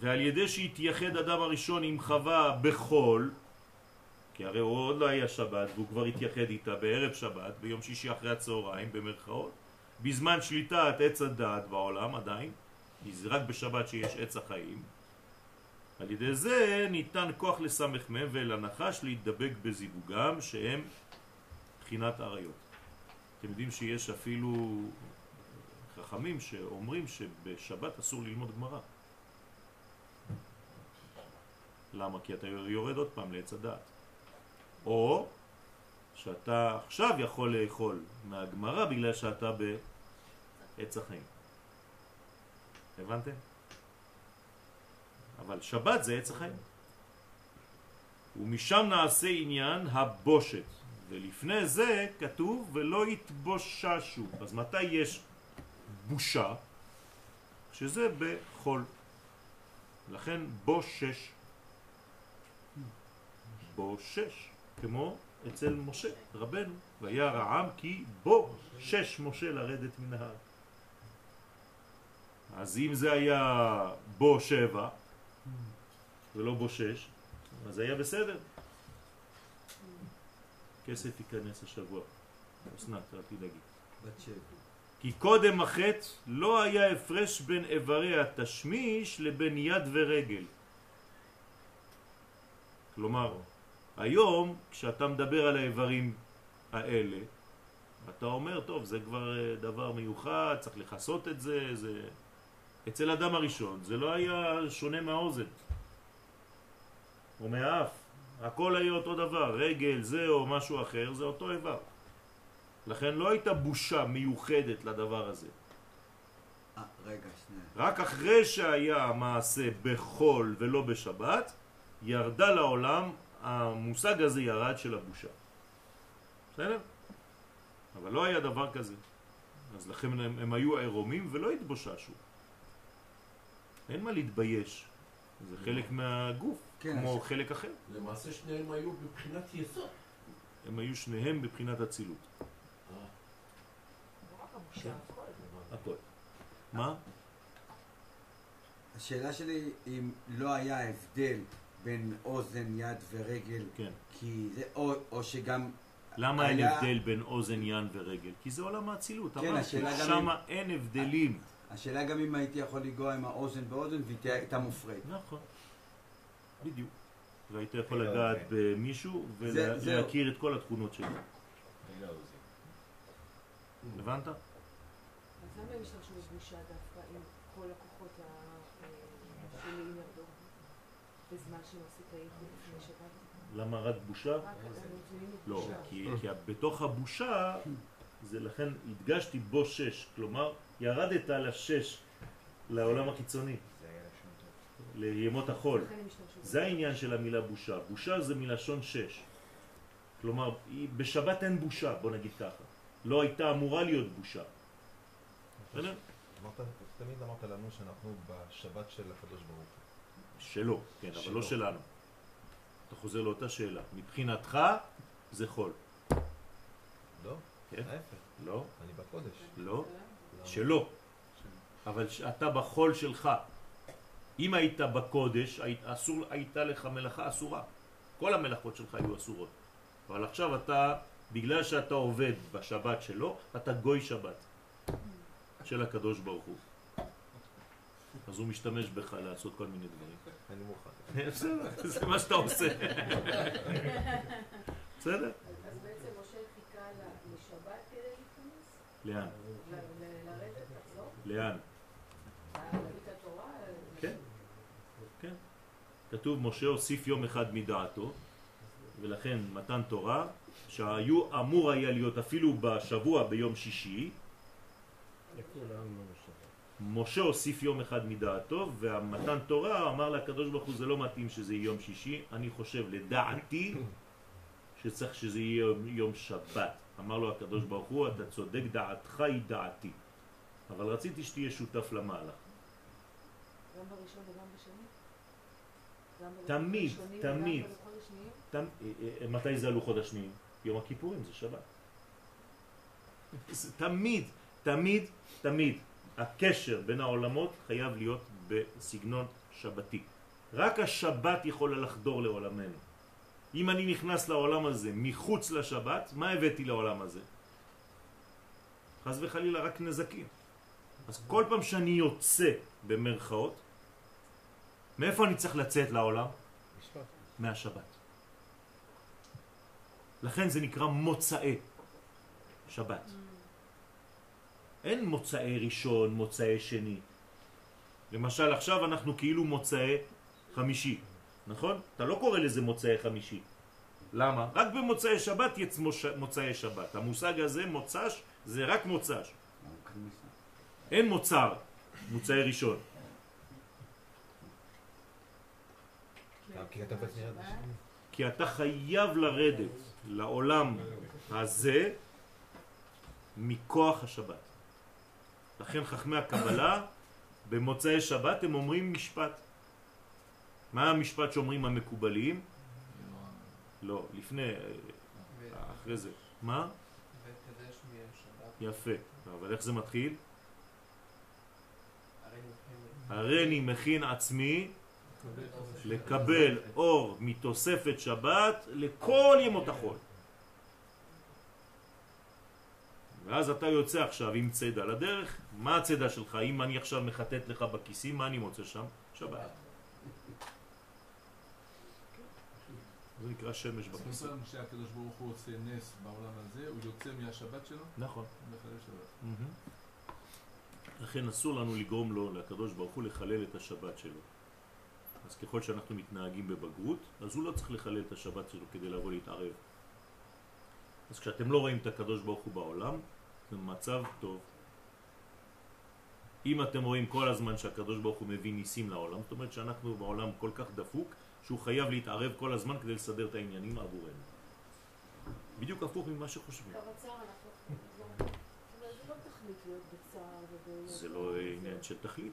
ועל ידי שהתייחד אדם הראשון עם חווה בחול, כי הרי הוא עוד לא היה שבת, והוא כבר התייחד איתה בערב שבת, ביום שישי אחרי הצהריים, במרכאות, בזמן שליטת עץ הדת בעולם עדיין, כי זה רק בשבת שיש עץ החיים, על ידי זה ניתן כוח לסמך מהם ולנחש להתדבק בזיווגם שהם בחינת עריות. אתם יודעים שיש אפילו חכמים שאומרים שבשבת אסור ללמוד גמרא. למה? כי אתה יורד עוד פעם לעץ הדעת. או שאתה עכשיו יכול לאכול מהגמרא בגלל שאתה בעץ החיים. הבנתם? אבל שבת זה עץ החיים. ומשם נעשה עניין הבושת. ולפני זה כתוב ולא יתבוששו. אז מתי יש בושה? שזה בחול. לכן בושש. בושש. כמו אצל משה, רבנו. וירא העם כי בושש משה לרדת מן ההר. אז אם זה היה בו שבע ולא בו שש, אז היה בסדר. כסף ייכנס השבוע. אסנת, אל תדאגי. כי קודם החטא לא היה הפרש בין איברי התשמיש לבין יד ורגל. כלומר, היום כשאתה מדבר על האיברים האלה, אתה אומר, טוב, זה כבר אה, דבר מיוחד, צריך לכסות את זה, זה... אצל אדם הראשון זה לא היה שונה מהאוזן או מהאף, הכל היה אותו דבר, רגל, זה או משהו אחר, זה אותו איבר. לכן לא הייתה בושה מיוחדת לדבר הזה. אה, רגע, שנייה. רק אחרי שהיה המעשה בחול ולא בשבת, ירדה לעולם, המושג הזה ירד של הבושה. בסדר? אבל לא היה דבר כזה. אז לכן הם, הם היו עירומים ולא התבוששו. אין מה להתבייש. זה חלק מהגוף, כמו אז- חלק אחר. למעשה שניהם היו בבחינת יסוד. הם היו שניהם בבחינת אצילות. אה, הכל. הכל. מה? השאלה שלי אם לא היה הבדל בין אוזן, יד ורגל, כן. כי זה, או, או שגם... למה אין היה- הבדל בין אוזן, ין ורגל? כי זה עולם האצילות. כן, אמרתי, השאלה גם שמה אין הבדלים. השאלה גם אם הייתי יכול לנגוע עם האוזן באוזן והיא הייתה מופרית. נכון. בדיוק. והיית יכול לגעת כן. במישהו. ולהכיר את כל התכונות שלו. הבנת? אז למה הם השתמשו בבושה דווקא אם כל הכוחות השליליים ירדו? בזמן את הייחוד לפני שבת? למה רק בושה? לא, כי בתוך הבושה, זה לכן הדגשתי בו שש, כלומר ירדת לשש לעולם החיצוני, לימות החול. זה העניין של המילה בושה. בושה זה מלשון שש. כלומר, בשבת אין בושה, בוא נגיד ככה. לא הייתה אמורה להיות בושה. תמיד אמרת לנו שאנחנו בשבת של הקדוש ברוך הוא. שלו, כן, אבל. לא שלנו. אתה חוזר לאותה שאלה. מבחינתך זה חול. לא? כן. ההפך, לא, אני בקודש. לא? שלו. אבל אתה בחול שלך. אם היית בקודש, היית, אסור, הייתה לך מלאכה אסורה. כל המלאכות שלך היו אסורות. אבל עכשיו אתה, בגלל שאתה עובד בשבת שלו, אתה גוי שבת של הקדוש ברוך הוא. אז הוא משתמש בך לעשות כל מיני דברים. אני מוכן. <laughs> בסדר, זה מה שאתה עושה. בסדר? אז בעצם משה חיכה לשבת כדי להיכנס? לאן? לרדת, לחזור? לאן? להביא את התורה? כן. כן. כתוב משה הוסיף יום אחד מדעתו, ולכן מתן תורה, שהיו אמור היה להיות אפילו בשבוע ביום שישי. משה הוסיף יום אחד מדעתו, והמתן תורה אמר לקדוש ברוך הוא זה לא מתאים שזה יום שישי, אני חושב לדעתי שצריך שזה יהיה יום, יום שבת. אמר לו הקדוש ברוך הוא, אתה צודק, דעתך היא דעתי. אבל רציתי שתהיה שותף למהלך. גם בראשון וגם בשני? תמיד, תמיד. אה, אה, מתי זה הלוחות השניים? יום הכיפורים זה שבת. תמיד, תמיד, תמיד, הקשר בין העולמות חייב להיות בסגנון שבתי. רק השבת יכולה לחדור לעולמנו. אם אני נכנס לעולם הזה מחוץ לשבת, מה הבאתי לעולם הזה? חס וחלילה רק נזקים. אז כל פעם שאני יוצא במרכאות, מאיפה אני צריך לצאת לעולם? מהשבת. לכן זה נקרא מוצאי שבת. אין מוצאי ראשון, מוצאי שני. למשל עכשיו אנחנו כאילו מוצאי חמישי, נכון? אתה לא קורא לזה מוצאי חמישי. למה? רק במוצאי שבת מוש... מוצאי שבת. המושג הזה, מוצ"ש, זה רק מוצ"ש. אין מוצר, מוצאי ראשון. כי אתה בפני אנשים. כי אתה חייב לרדת לעולם הזה מכוח השבת. לכן חכמי הקבלה במוצאי שבת הם אומרים משפט. מה המשפט שאומרים המקובלים? לא, לפני, אחרי זה. מה? יפה. אבל איך זה מתחיל? הרי הריני מכין עצמי לקבל אור מתוספת שבת לכל ימות החול. ואז אתה יוצא עכשיו עם צידה לדרך, מה הצידה שלך? אם אני עכשיו מחטט לך בכיסים, מה אני מוצא שם? שבת. זה נקרא שמש בכיסים. אומרת שהקדוש ברוך הוא עושה נס בעולם הזה, הוא יוצא מהשבת שלו נכון. לכן אסור לנו לגרום לו, לקדוש ברוך הוא, לחלל את השבת שלו. אז ככל שאנחנו מתנהגים בבגרות, אז הוא לא צריך לחלל את השבת שלו כדי לבוא להתערב. אז כשאתם לא רואים את הקדוש ברוך הוא בעולם, זה מצב טוב. אם אתם רואים כל הזמן שהקדוש ברוך הוא מביא ניסים לעולם, זאת אומרת שאנחנו בעולם כל כך דפוק, שהוא חייב להתערב כל הזמן כדי לסדר את העניינים עבורנו. בדיוק הפוך ממה שחושבים. לא. זה לא עניין של תכלית.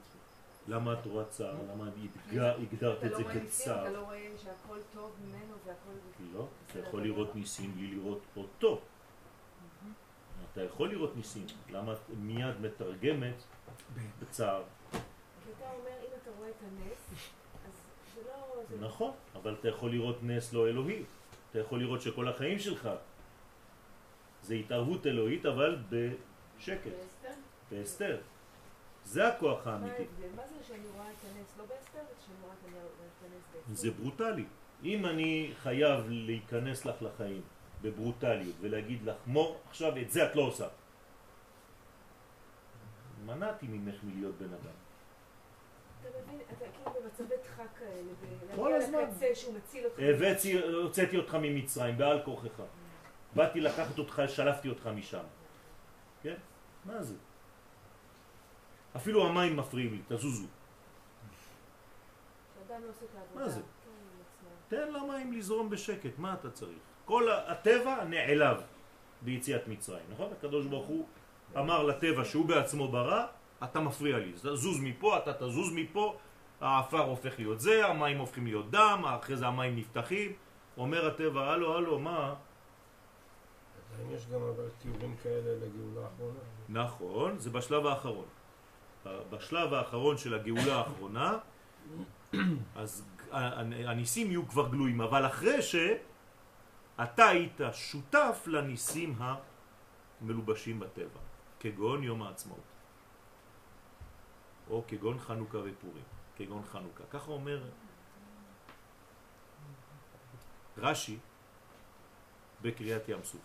למה את רואה צער? למה הגדר- הגדרת אתה את לא זה רואה ניסים, כצער? אתה לא רואה שהכל טוב ממנו והכל... לא, אתה יכול לראות לא- ניסים בלי לראות אותו. אתה יכול לראות ניסים. למה את מיד מתרגמת בצער? כי אתה אומר, אם אתה רואה את הנס, אז זה לא... זה- נכון, אבל אתה יכול לראות נס לא אלוהי. אתה יכול לראות שכל החיים שלך זה התערבות אלוהית, אבל בשקט, באסתר? בהסתר. זה הכוח מה האמיתי. ההבדל? מה זה שאני רואה את הנס לא באסתר, ושאני רואה את הנס באסתר? זה ברוטלי. אם אני חייב להיכנס לך לחיים בברוטליות ולהגיד לך, מור, עכשיו את זה את לא עושה. מנעתי ממך מלהיות בן אדם. אתה מבין, אתה כאילו במצבי דחק כאלה, כל הזמן. שהוא מציל אותך. הבאתי, הוצאתי אותך ממצרים, בעל כורכך. באתי לקחת אותך, שלפתי אותך משם. כן? מה זה? אפילו המים מפריעים לי, תזוזו. לא. מה זה? כן. תן למים לזרום בשקט, מה אתה צריך? כל הטבע נעלב ביציאת מצרים, נכון? הקדוש ברוך הוא אמר לטבע שהוא בעצמו ברא, אתה מפריע לי, זוז מפה, אתה תזוז מפה, האפר הופך להיות זה, המים הופכים להיות דם, אחרי זה המים נפתחים, אומר הטבע, הלו, הלו, מה? האם יש גם אבל תיאורים כאלה לגאולה האחרונה? נכון, זה בשלב האחרון. בשלב האחרון של הגאולה האחרונה, אז הניסים יהיו כבר גלויים, אבל אחרי שאתה היית שותף לניסים המלובשים בטבע, כגון יום העצמאות, או כגון חנוכה ופורים, כגון חנוכה. ככה אומר רש"י בקריאת ים סוף.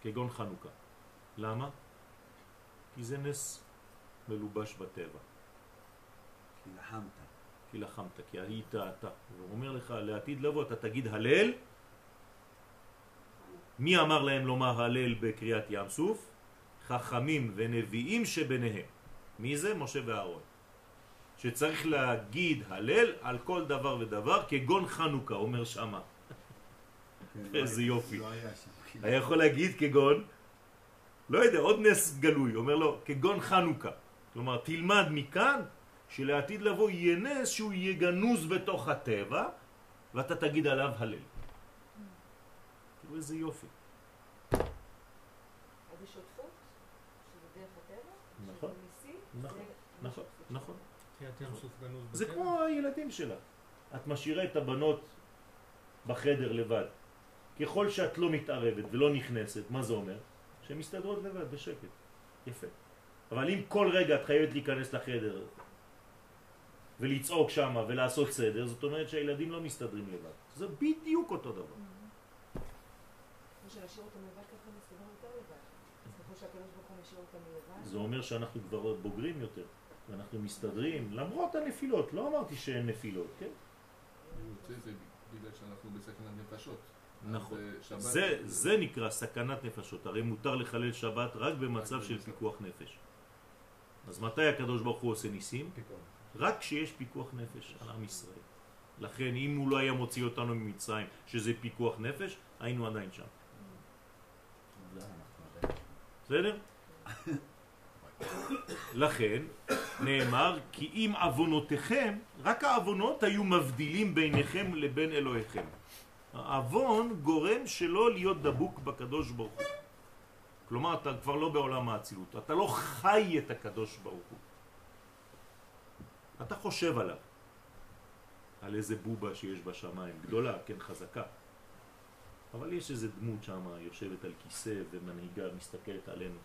כגון חנוכה. למה? כי זה נס מלובש בטבע. כי לחמת. כי לחמת, כי היית אתה. הוא אומר לך, לעתיד לבוא אתה תגיד הלל. מי אמר להם לומר הלל בקריאת ים סוף? חכמים ונביאים שביניהם. מי זה? משה ואהרון. שצריך להגיד הלל על כל דבר ודבר כגון חנוכה, אומר שמה. כן, איזה יופי. לא היה יכול להגיד כגון, לא יודע, עוד נס גלוי, אומר לו, כגון חנוכה. כלומר, תלמד מכאן שלעתיד לבוא יהיה נס שהוא יהיה גנוז בתוך הטבע, ואתה תגיד עליו הלל. תראו איזה יופי. נכון, נכון, נכון, נכון. גנוז זה. כמו הילדים שלה. את משאירה את הבנות בחדר לבד. ככל שאת לא מתערבת ולא נכנסת, מה זה אומר? שהן מסתדרות לבד, בשקט. יפה. אבל אם כל רגע את חייבת להיכנס לחדר ולצעוק שם ולעשות סדר, זאת אומרת שהילדים לא מסתדרים לבד. זה בדיוק אותו דבר. כמו שנשאיר אותם לבד ככה מסתובבים יותר לבד. ככל שהקדוש ברוך הוא משאיר אותם לבד, זה אומר שאנחנו כבר בוגרים יותר, ואנחנו מסתדרים, למרות הנפילות. לא אמרתי שאין נפילות, כן? יוצא זה בגלל שאנחנו בסכנת נפשות. נכון. זה, זה נקרא סכנת נפשות, הרי מותר לחלל שבת רק במצב של פיקוח נפש. אז מתי הקדוש ברוך הוא עושה ניסים? פיקוח. רק כשיש פיקוח נפש על עם ישראל. לכן אם הוא לא היה מוציא אותנו ממצרים, שזה פיקוח נפש, היינו עדיין שם. בסדר? לכן נאמר כי אם עוונותיכם, רק העוונות היו מבדילים ביניכם לבין אלוהיכם. העוון גורם שלא להיות דבוק בקדוש ברוך הוא. כלומר, אתה כבר לא בעולם האצילות, אתה לא חי את הקדוש ברוך הוא. אתה חושב עליו, על איזה בובה שיש בשמיים, גדולה, כן, חזקה. אבל יש איזה דמות שם יושבת על כיסא ומנהיגה מסתכלת עלינו.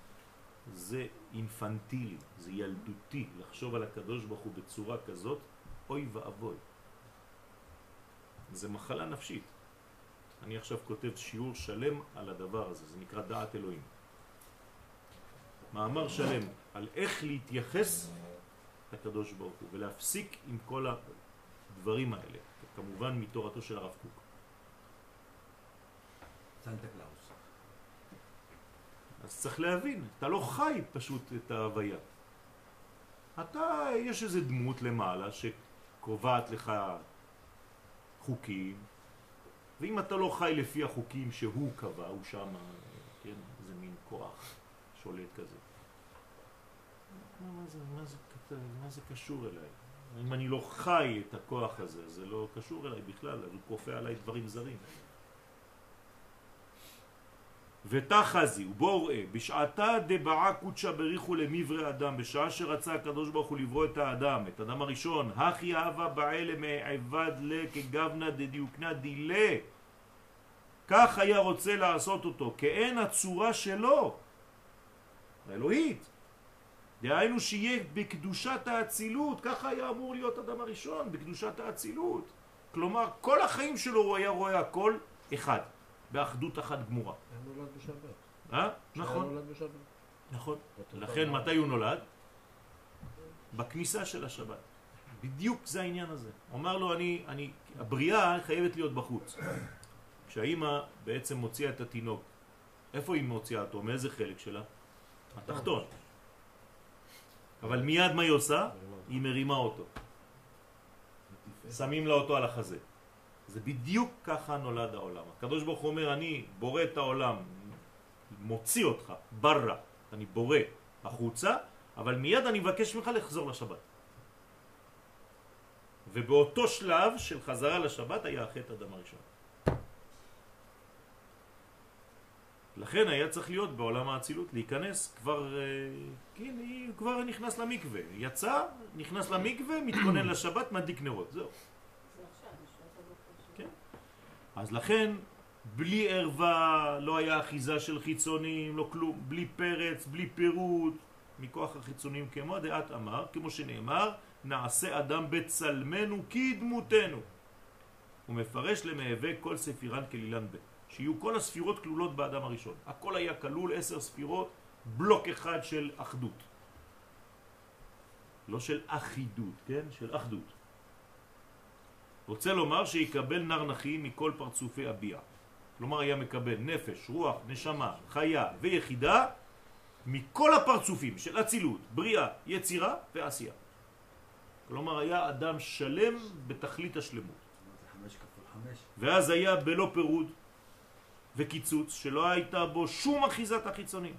זה אינפנטילי, זה ילדותי, לחשוב על הקדוש ברוך הוא בצורה כזאת, אוי ואבוי. זה מחלה נפשית. אני עכשיו כותב שיעור שלם על הדבר הזה, זה נקרא דעת אלוהים. מאמר שלם על איך להתייחס לקדוש ברוך הוא ולהפסיק עם כל הדברים האלה, כמובן מתורתו של הרב קוק. סנטה קלאוס. אז צריך להבין, אתה לא חי פשוט את ההוויה. אתה, יש איזה דמות למעלה שקובעת לך חוקים, ואם אתה לא חי לפי החוקים שהוא קבע, הוא שם, כן, זה מין כוח שולט כזה. מה, זה, מה, זה, מה זה קשור אליי? אם אני לא חי את הכוח הזה, זה לא קשור אליי בכלל, אז הוא כופה עליי דברים זרים. ותחזי, ובואו ראה, בשעתה דבעה קודשה בריחו למברי אדם, בשעה שרצה הקדוש ברוך הוא לברוא את האדם, את האדם הראשון, הכי אהבה בעלה מעבד לה כגבנה דדיוקנה דילה. כך היה רוצה לעשות אותו, כאין הצורה שלו, האלוהית. דהיינו שיהיה בקדושת האצילות, ככה היה אמור להיות אדם הראשון, בקדושת האצילות. כלומר, כל החיים שלו הוא היה רואה הכל אחד, באחדות אחת גמורה. היה נולד בשבת. אה? נכון, נולד בשבת. נכון. לכן. מתי הוא נולד? בכניסה של השבת. בדיוק זה העניין הזה. הוא אמר לו, אני, אני, הבריאה חייבת להיות בחוץ. כשהאימא בעצם מוציאה את התינוק, איפה היא מוציאה אותו? מאיזה חלק שלה? התחתון. אבל מיד מה היא עושה? היא מרימה אותו. שמים לה אותו על החזה. זה בדיוק ככה נולד העולם. הקדוש ברוך הוא אומר, אני בורא את העולם, מוציא אותך, ברא, אני בורא החוצה, אבל מיד אני מבקש ממך לחזור לשבת. ובאותו שלב של חזרה לשבת היה החטא אדם הראשון. לכן היה צריך להיות בעולם האצילות, להיכנס כבר, אה, כן, כבר נכנס למקווה, יצא, נכנס למקווה, מתכונן לשבת, מדליק נרות, זהו. כן. אז לכן, בלי ערווה, לא היה אחיזה של חיצונים, לא כלום, בלי פרץ, בלי פירוט, מכוח החיצונים כמו דעת אמר, כמו שנאמר, נעשה אדם בצלמנו כדמותנו. הוא מפרש למהווה כל ספירן כלילן ב', שיהיו כל הספירות כלולות באדם הראשון. הכל היה כלול, עשר ספירות, בלוק אחד של אחדות. לא של אחידות, כן? של אחדות. רוצה לומר שיקבל נר נחי מכל פרצופי הביע. כלומר היה מקבל נפש, רוח, נשמה, חיה ויחידה מכל הפרצופים של אצילות, בריאה, יצירה ועשייה. כלומר היה אדם שלם בתכלית השלמות. ואז היה בלא פירוד וקיצוץ שלא הייתה בו שום אחיזת החיצונים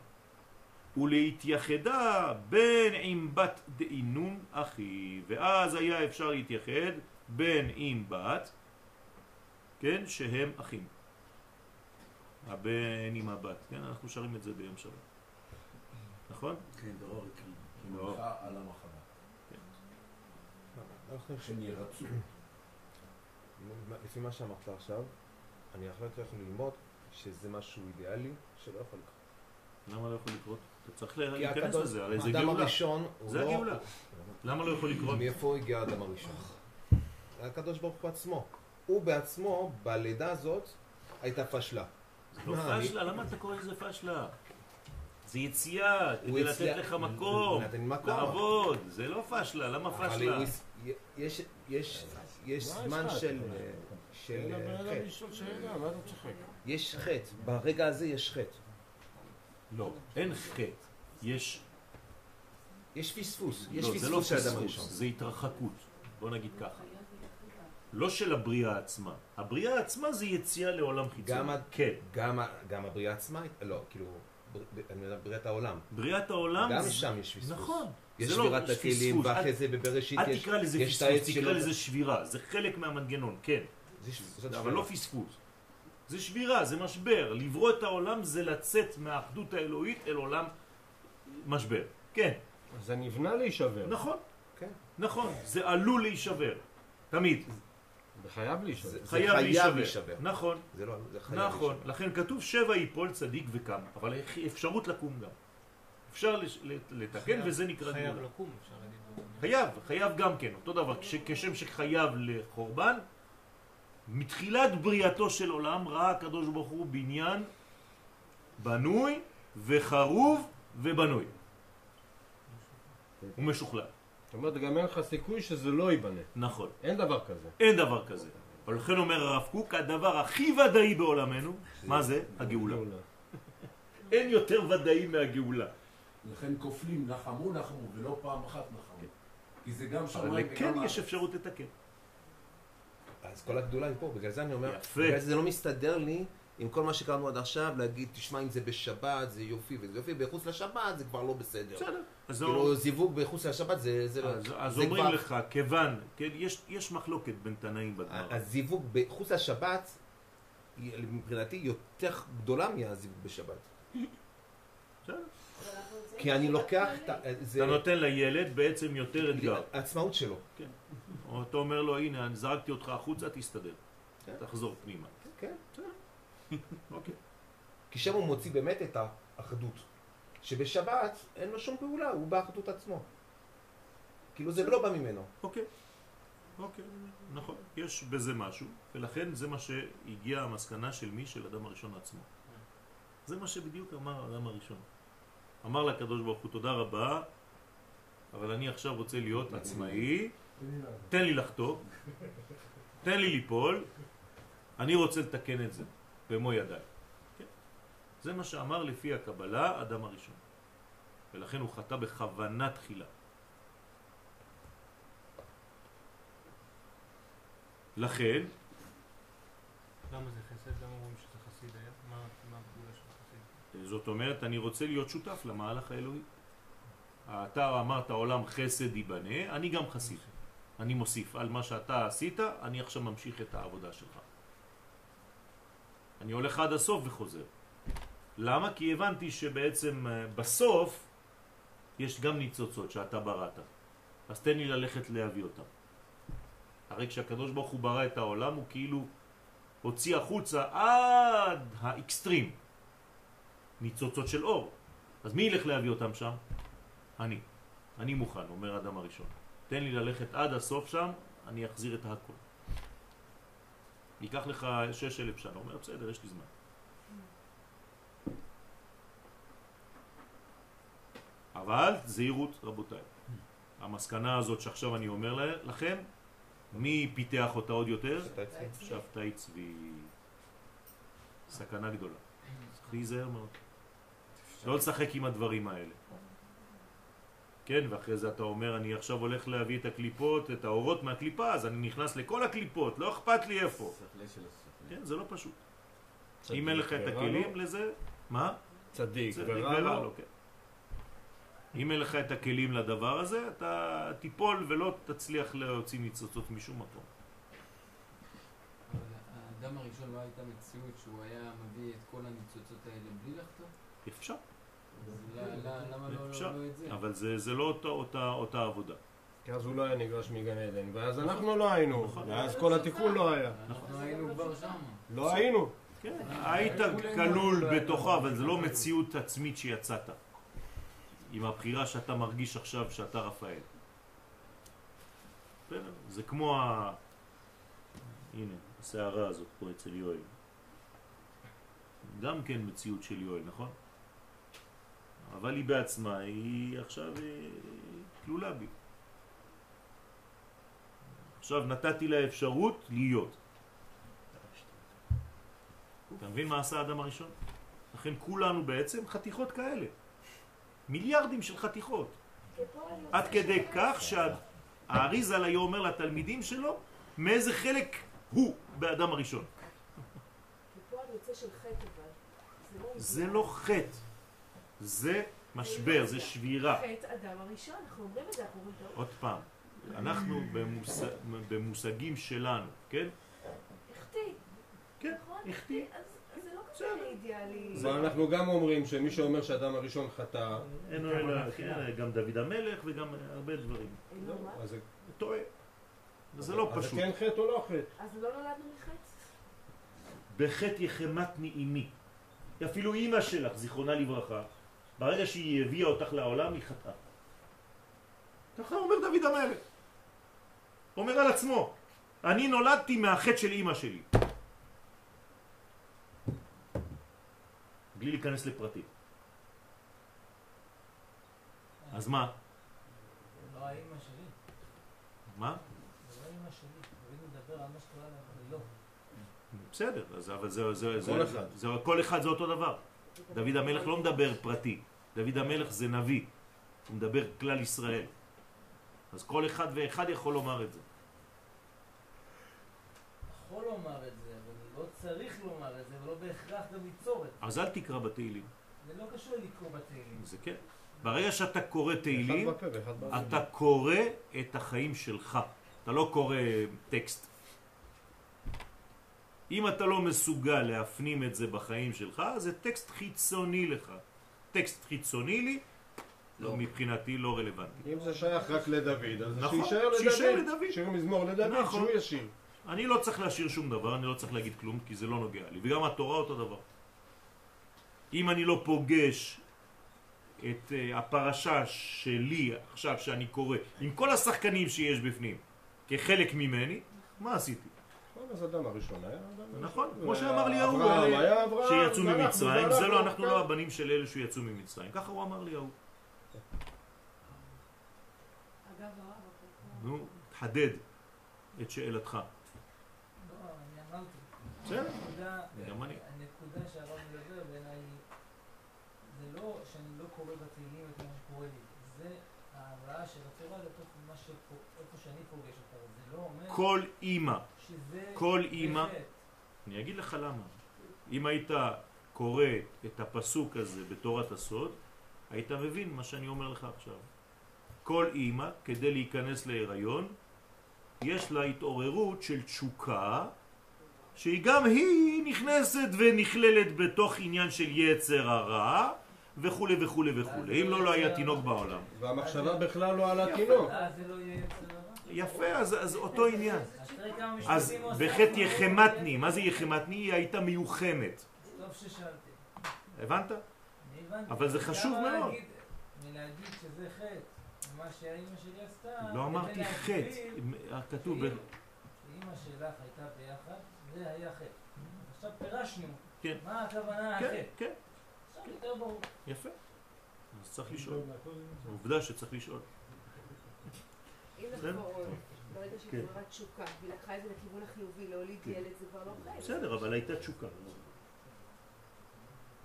ולהתייחדה בין עם בת דאינון אחי ואז היה אפשר להתייחד בין עם בת כן שהם אחים הבן עם הבת כן אנחנו שרים את זה ביום שבת נכון? כן, דרור, כן. על ירצו. <coughs> לפי מה שאמרת עכשיו, אני אחרי זה יכול ללמוד שזה משהו אידיאלי שלא יכול לקרות. למה לא יכול לקרות? אתה צריך להיכנס לזה, הרי זה האדם גאולה הראשון, זה לא- הגאולה. למה לא יכול לקרות? מאיפה הגיע האדם הראשון? הקדוש ברוך הוא עצמו. הוא בעצמו, בלידה הזאת, הייתה פשלה. לא מה, אני- פשלה, למה אתה קורא לזה פשלה? זה יציאה, כדי לתת לך מקום. לעבוד, זה לא פשלה, למה פשלה? יש, יש, יש זמן של, של תן לבן אדם חטא. לשאול שאלה, מה אתה צוחק? יש חטא. ברגע הזה יש חטא. לא, אין חטא, יש... יש פספוס. יש לא, זה לא פספוס של האדם פספוס, הראשון. זה התרחקות, בוא נגיד ככה. לא של הבריאה עצמה. הבריאה עצמה זה יציאה לעולם חיצוני. גם כן. גם, הבריאה עצמה, לא, כאילו, בריאת העולם. בריאת העולם... גם זה- שם יש פספוס. נכון. יש זה לא- שבירת הכלים, פספוס. ואחרי אל- זה בבראשית אל יש תקרא לזה פספוס, תקרא. לזה שבירה. זה חלק מהמנגנון, כן. זה אבל. לא פספוס. זה שבירה, זה משבר. לברוא את העולם זה לצאת מהאחדות האלוהית אל עולם משבר. כן, זה נבנה להישבר. נכון. כן. נכון, זה עלול להישבר. תמיד. זה חייב להישבר. זה- חייב חייב להישבר. נכון, זה לא, זה חייב נכון. להישבר. לכן כתוב שבע יפול צדיק וקם. אבל אפשרות לקום גם. אפשר לתקן חייב- וזה נקרא חייב גאולה. לקום, אפשר להגיד. חייב, חייב גם כן, אותו דבר, כש, כשם שחייב לחורבן, מתחילת בריאתו של עולם ראה הקדוש ברוך הוא בניין בנוי וחרוב ובנוי. הוא משוכלל. זאת אומרת, גם אין לך סיכוי שזה לא ייבנה. נכון. אין דבר כזה. אין דבר כזה. אבל לכן אומר הרב קוק, הדבר הכי ודאי בעולמנו, מה זה? הגאולה. אין יותר ודאי מהגאולה. לכן כופלים, נחמו נחמו, ולא פעם אחת נחמו. כי זה גם אבל שמיים כן וגם יש הארץ. אפשרות לתקן. אז כל הגדולה היא פה, בגלל זה אני אומר, יפה. בגלל זה לא מסתדר לי עם כל מה שקראנו עד עכשיו, להגיד, תשמע, אם זה בשבת, זה יופי, וזה יופי, בחוץ לשבת זה כבר לא בסדר. בסדר. אז כאילו, זיווג בחוץ לשבת זה זה לא... אז, אז זה אומרים כבר- לך, כיוון, כן, יש, יש מחלוקת בין תנאים בגמרא. הזיווג בחוץ לשבת, מבחינתי יותר גדולה מהזיווג בשבת. בסדר. כי אני לוקח. אתה נותן לילד בעצם יותר אתגר. העצמאות שלו. כן. או אתה אומר לו, הנה, אני זרקתי אותך החוצה, תסתדר. כן. תחזור פנימה. כן. אוקיי. כי שם הוא מוציא באמת את האחדות. שבשבת אין לו שום פעולה, הוא באחדות עצמו. כאילו זה לא בא ממנו. אוקיי. אוקיי, נכון. יש בזה משהו, ולכן זה מה שהגיע המסקנה של מי? של אדם הראשון עצמו. זה מה שבדיוק אמר האדם הראשון. אמר לקדוש ברוך הוא, תודה רבה, אבל אני עכשיו רוצה להיות <laughs> עצמאי, תן לי לחטוא, תן לי ליפול, אני רוצה לתקן את זה במו ידיי. כן. זה מה שאמר לפי הקבלה אדם הראשון. ולכן הוא חטא בכוונה תחילה. לכן, למה זה חסד? למה אומרים שזה חסיד היה? מה מה הפעולה של חסיד? זאת אומרת, אני רוצה להיות שותף למהלך האלוהי. אתה אמרת עולם חסד ייבנה, אני גם חסיד. אני מוסיף על מה שאתה עשית, אני עכשיו ממשיך את העבודה שלך. אני הולך עד הסוף וחוזר. למה? כי הבנתי שבעצם אה, בסוף יש גם ניצוצות שאתה בראת. אז תן לי ללכת להביא אותם. הרי כשהקדוש ברוך הוא ברא את העולם הוא כאילו הוציא החוצה עד האקסטרים ניצוצות של אור. אז מי ילך להביא אותם שם? אני. אני מוכן, אומר האדם הראשון. תן לי ללכת עד הסוף שם, אני אחזיר את הכל. ייקח לך שש אלף שנה. אומר, בסדר, יש לי זמן. אבל זהירות, רבותיי. המסקנה הזאת שעכשיו אני אומר לכם, מי פיתח אותה עוד יותר? שבתאי צבי. סכנה גדולה. צריך להיזהר מאוד. לא לשחק עם הדברים האלה. כן, ואחרי זה אתה אומר, אני עכשיו הולך להביא את הקליפות, את האורות מהקליפה, אז אני נכנס לכל הקליפות, לא אכפת לי איפה. כן, זה לא פשוט. אם אין לך את הכלים לזה, מה? צדיק צדיק ורע לו. כן. אם אין לך את הכלים לדבר הזה, אתה תיפול ולא תצליח להוציא ניצוצות משום מקום. אבל האדם הראשון לא הייתה מציאות שהוא היה מביא את כל הניצוצות האלה בלי לחטוא? אפשר, למה לא- אפשר, את זה? אבל זה זה לא אותה- עבודה. כי אז הוא לא היה נגרש מגן עדן, ואז אנחנו לא היינו, נכון. ואז כל התיקון לא היה. אנחנו היינו כבר שם. לא היינו. כן, היית כלול בתוכה, אבל זה לא מציאות עצמית שיצאת. עם הבחירה שאתה מרגיש עכשיו שאתה רפאל. זה כמו ה... הנה, הסערה הזאת פה אצל יואל. גם כן מציאות של יואל, נכון? אבל היא בעצמה, היא עכשיו אה, כלולה בי. עכשיו נתתי לה אפשרות להיות. אתה מבין מה עשה האדם הראשון? לכן כולנו בעצם חתיכות כאלה. מיליארדים של חתיכות. עד כדי כך שהאריזל היה אומר לתלמידים שלו מאיזה חלק הוא באדם הראשון. לא זה לא חטא, זה משבר, זה שבירה. חטא אדם הראשון, אנחנו אומרים את זה, אנחנו אומרים טוב. עוד פעם, אנחנו במוש... במושגים שלנו, כן? החטיא. כן, נכון? החטיא. אז אז זה לא כזה אידיאלי. אבל אנחנו גם אומרים שמי שאומר שאדם הראשון חטא, אין לו אלא, כן, גם דוד המלך וגם הרבה דברים. לו מה? אז זה- טועה. זה לא אז פשוט. כן חטא או לא חטא? אז לא נולדנו מחטא? בחטא יחמתני אימי. אפילו אימא שלך, זיכרונה לברכה, ברגע שהיא הביאה אותך לעולם, היא חטאה. ככה אומר דוד המלך. אומר על עצמו, אני נולדתי מהחטא של אימא שלי. בלי להיכנס לפרטים. אז מה? זה לא האימא שלי. מה? זה לא האימא שלי. תמיד מדבר על מה שקורה להם, לא. בסדר, אבל זה, זה, זה, כל זה, אחד. זה, כל אחד זה אותו דבר. דוד המלך לא מדבר פרטי, דוד המלך זה נביא, הוא מדבר כלל ישראל. אז כל אחד ואחד יכול לומר את זה. יכול לומר את זה, אבל לא צריך לומר את זה, ולא בהכרח גם ליצור את זה. אז אל תקרא בתהילים, זה לא קשור לקרוא בתהילים. זה כן. ברגע שאתה קורא תהילים. אתה קורא את החיים שלך, אתה לא קורא טקסט. אם אתה לא מסוגל להפנים את זה בחיים שלך, זה טקסט חיצוני לך. טקסט חיצוני לי, לא, מבחינתי לא רלוונטי. אם זה שייך רק לדוד, אז נכון, שיישאר שיישאר לדוד. לדוד. שיר מזמור לדוד, נכון. שהוא ישיר. אני לא צריך להשאיר שום דבר, אני לא צריך להגיד כלום, כי זה לא נוגע לי. וגם התורה אותו דבר. אם אני לא פוגש את uh, הפרשה שלי עכשיו שאני קורא, עם כל השחקנים שיש בפנים, כחלק ממני, מה עשיתי? אז אדם הראשון היה אדם נכון. כמו שאמר לי ההוא, שיצאו ממצרים, זה לא, אנחנו כן. לא הבנים של אלה שיצאו ממצרים, ככה הוא אמר לי ההוא. אגב הרב, אפרופו- נו, תחדד את שאלתך. לא, אני אמרתי. בסדר. גם אני. הנקודה שהרב מדבר בעיניי, זה לא שאני לא קורא בתהילים את מה שקורה לי, זה ההעברה של התורה לתוך מה שפה, איפה שאני פוגש אותה, זה לא אומר כל אימא, כל אימא. אני אגיד לך למה. אם היית קורא את הפסוק הזה בתורת הסוד, היית מבין מה שאני אומר לך עכשיו. כל אימא, כדי להיכנס להיריון, יש לה התעוררות של תשוקה, שהיא גם היא נכנסת ונכללת בתוך עניין של יצר הרע, וכו' וכו' וכו'. אם לא, לא היה תינוק בעולם. והמחשבה בכלל לא על התינוק. אז זה לא? יפה, אז, אז אותו עניין. אז בחטא. יחמתני, מה זה יחמתני? היא הייתה מיוחמת. טוב ששאלתי. הבנת? אבל זה חשוב מאוד. להגיד- מלהגיד שזה חטא, מה שהאימא שלי עשתה, לא אמרתי חטא, להסביר כתוב שאימא שלך הייתה ביחד, זה היה חטא. עכשיו פירשנו, כן. מה הכוונה כן, החטא. כן, עכשיו יותר ברור. יפה. אז צריך לשאול. עובדה שצריך לשאול. אם? נחזור ברגע שהיא כן. התעוררה תשוקה, והיא לקחה את זה לכיוון החיובי, להוליד כן. ילד, זה כבר לא חטא. בסדר, אבל הייתה תשוקה.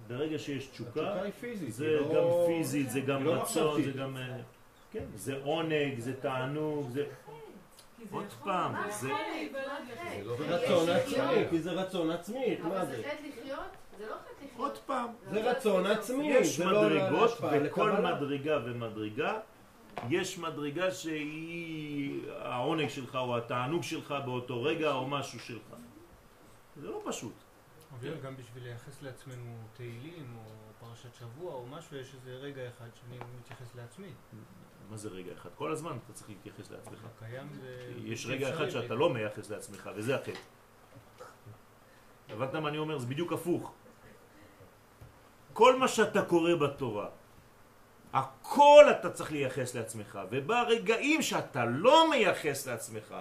ברגע שיש תשוקה, זה לא- גם פיזית, זה גם לא רצון. זה גם... אה, כן, זה עונג, זה תענוג, זה... עוד פעם, זה... זה רצון עצמי, כי זה רצון עצמי, מה אבל זה לחיות? זה לא חטא לחיות. עוד פעם. זה רצון עצמי, יש לא מדרגות, וכל. מדרגה ומדרגה, יש מדרגה שהיא העונג שלך או התענוג שלך באותו רגע או משהו שלך. זה לא פשוט. אביאל, גם בשביל לייחס לעצמנו תהילים או פרשת שבוע או משהו, יש איזה רגע אחד שאני מתייחס לעצמי. מה זה רגע אחד? כל הזמן אתה צריך להתייחס לעצמך. קיים זה... יש רגע אחד שאתה לא מייחס לעצמך, וזה החטא. הבנת מה אני אומר? זה בדיוק הפוך. כל מה שאתה קורא בתורה, הכל אתה צריך לייחס לעצמך, וברגעים שאתה לא מייחס לעצמך,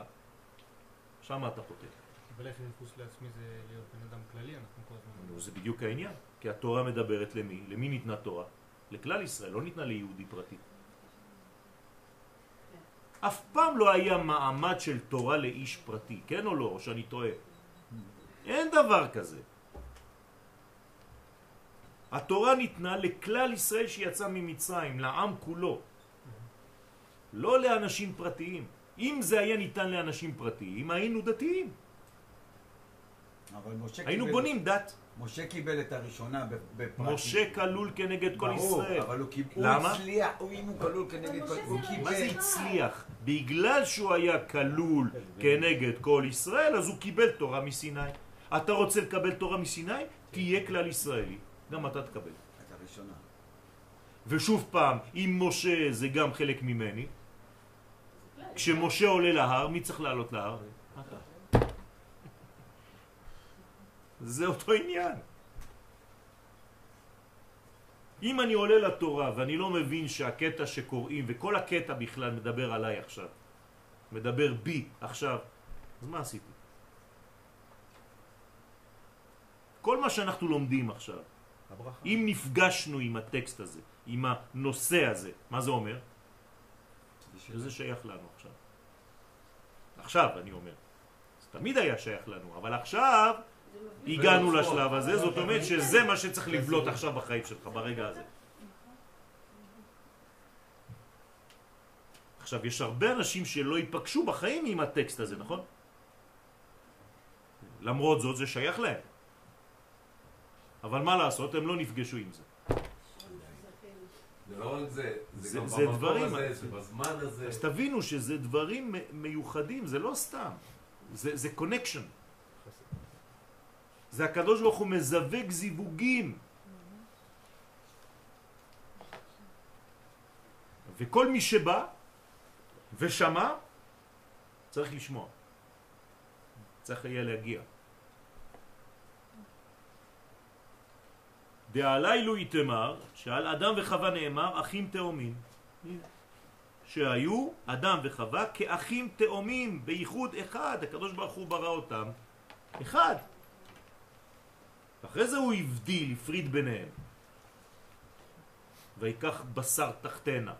שם אתה חוטא. אבל איך ייחוס לעצמי זה להיות בן אדם כללי, אנחנו כל הזמן... זה בדיוק העניין, כי התורה מדברת למי? למי ניתנה תורה? לכלל ישראל, לא ניתנה ליהודי פרטי. אף פעם לא היה מעמד של תורה לאיש פרטי, כן או לא? או שאני טועה? אין דבר כזה. התורה ניתנה לכלל ישראל שיצא ממצרים, לעם כולו. לא לאנשים פרטיים. אם זה היה ניתן לאנשים פרטיים, היינו דתיים. אבל משה היינו קיבל- בונים דת. משה קיבל את הראשונה ב- בפרטי. משה כלול כנגד כל ברור, ישראל. אבל הוא קיבל- הוא למה? הצליח, הוא- אם הוא כלול כנגד כל... הוא קיבל... מה זה הצליח? בגלל שהוא היה כלול כנגד כל ישראל, אז הוא קיבל תורה מסיני. אתה רוצה לקבל תורה מסיני? תהיה כלל ישראלי. גם אתה תקבל. את הראשונה. ושוב פעם, אם משה זה גם חלק ממני, כשמשה עולה להר, מי צריך לעלות להר? אתה. זה אותו עניין. אם אני עולה לתורה ואני לא מבין שהקטע שקוראים, וכל הקטע בכלל מדבר עליי עכשיו, מדבר בי עכשיו, אז מה עשיתי? כל מה שאנחנו לומדים עכשיו, הברכה. אם נפגשנו עם הטקסט הזה, עם הנושא הזה, מה זה אומר? שזה שייך לנו עכשיו. עכשיו אני אומר. זה תמיד היה שייך לנו, אבל עכשיו הגענו לשלב הזה, זאת אומרת שזה מה שצריך לבלוט עכשיו בחיים שלך, ברגע הזה. עכשיו, יש הרבה אנשים שלא ייפגשו בחיים עם הטקסט הזה, נכון? למרות זאת, זה שייך להם. אבל מה לעשות, הם לא נפגשו עם זה. זה לא רק זה, זה- זה גם זה במקום דברים. הזה, זה בזמן הזה. אז תבינו שזה דברים מיוחדים, זה לא סתם. זה, זה קונקשן. זה הקדוש ברוך הוא מזווג זיווגים. וכל מי שבא ושמע, צריך לשמוע. צריך יהיה להגיע. דעליילו יתמר, שעל אדם וחווה נאמר, אחים תאומים. שהיו אדם וחווה כאחים תאומים, בייחוד אחד, הקדוש ברוך הוא ברא אותם, אחד. אחרי זה הוא הבדיל, הפריד ביניהם. ויקח בשר תחתנה.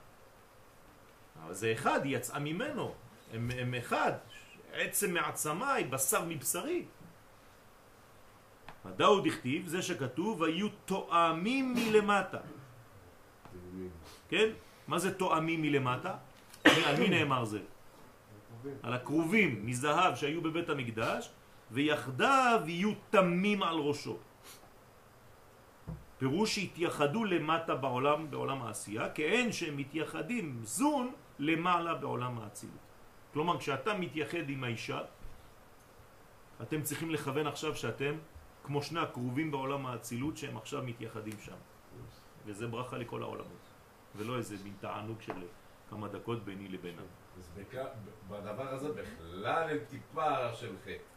אבל זה אחד, היא יצאה ממנו. הם, הם אחד, עצם מעצמיי, בשר מבשרי. הדאו דכתיב, זה שכתוב, היו תואמים מלמטה. כן? מה זה תואמים מלמטה? על מי נאמר זה? על הכרובים מזהב שהיו בבית המקדש, ויחדיו יהיו תמים על ראשו. פירוש שהתייחדו למטה בעולם, בעולם העשייה, כאין שהם מתייחדים זון למעלה בעולם האצילות. כלומר, כשאתה מתייחד עם האישה, אתם צריכים לכוון עכשיו שאתם כמו שני הקרובים בעולם האצילות שהם עכשיו מתייחדים שם. וזה ברכה לכל העולמות. ולא איזה מין תענוג של כמה דקות ביני לבינם. אז בדבר הזה בכלל אין טיפה של חטא.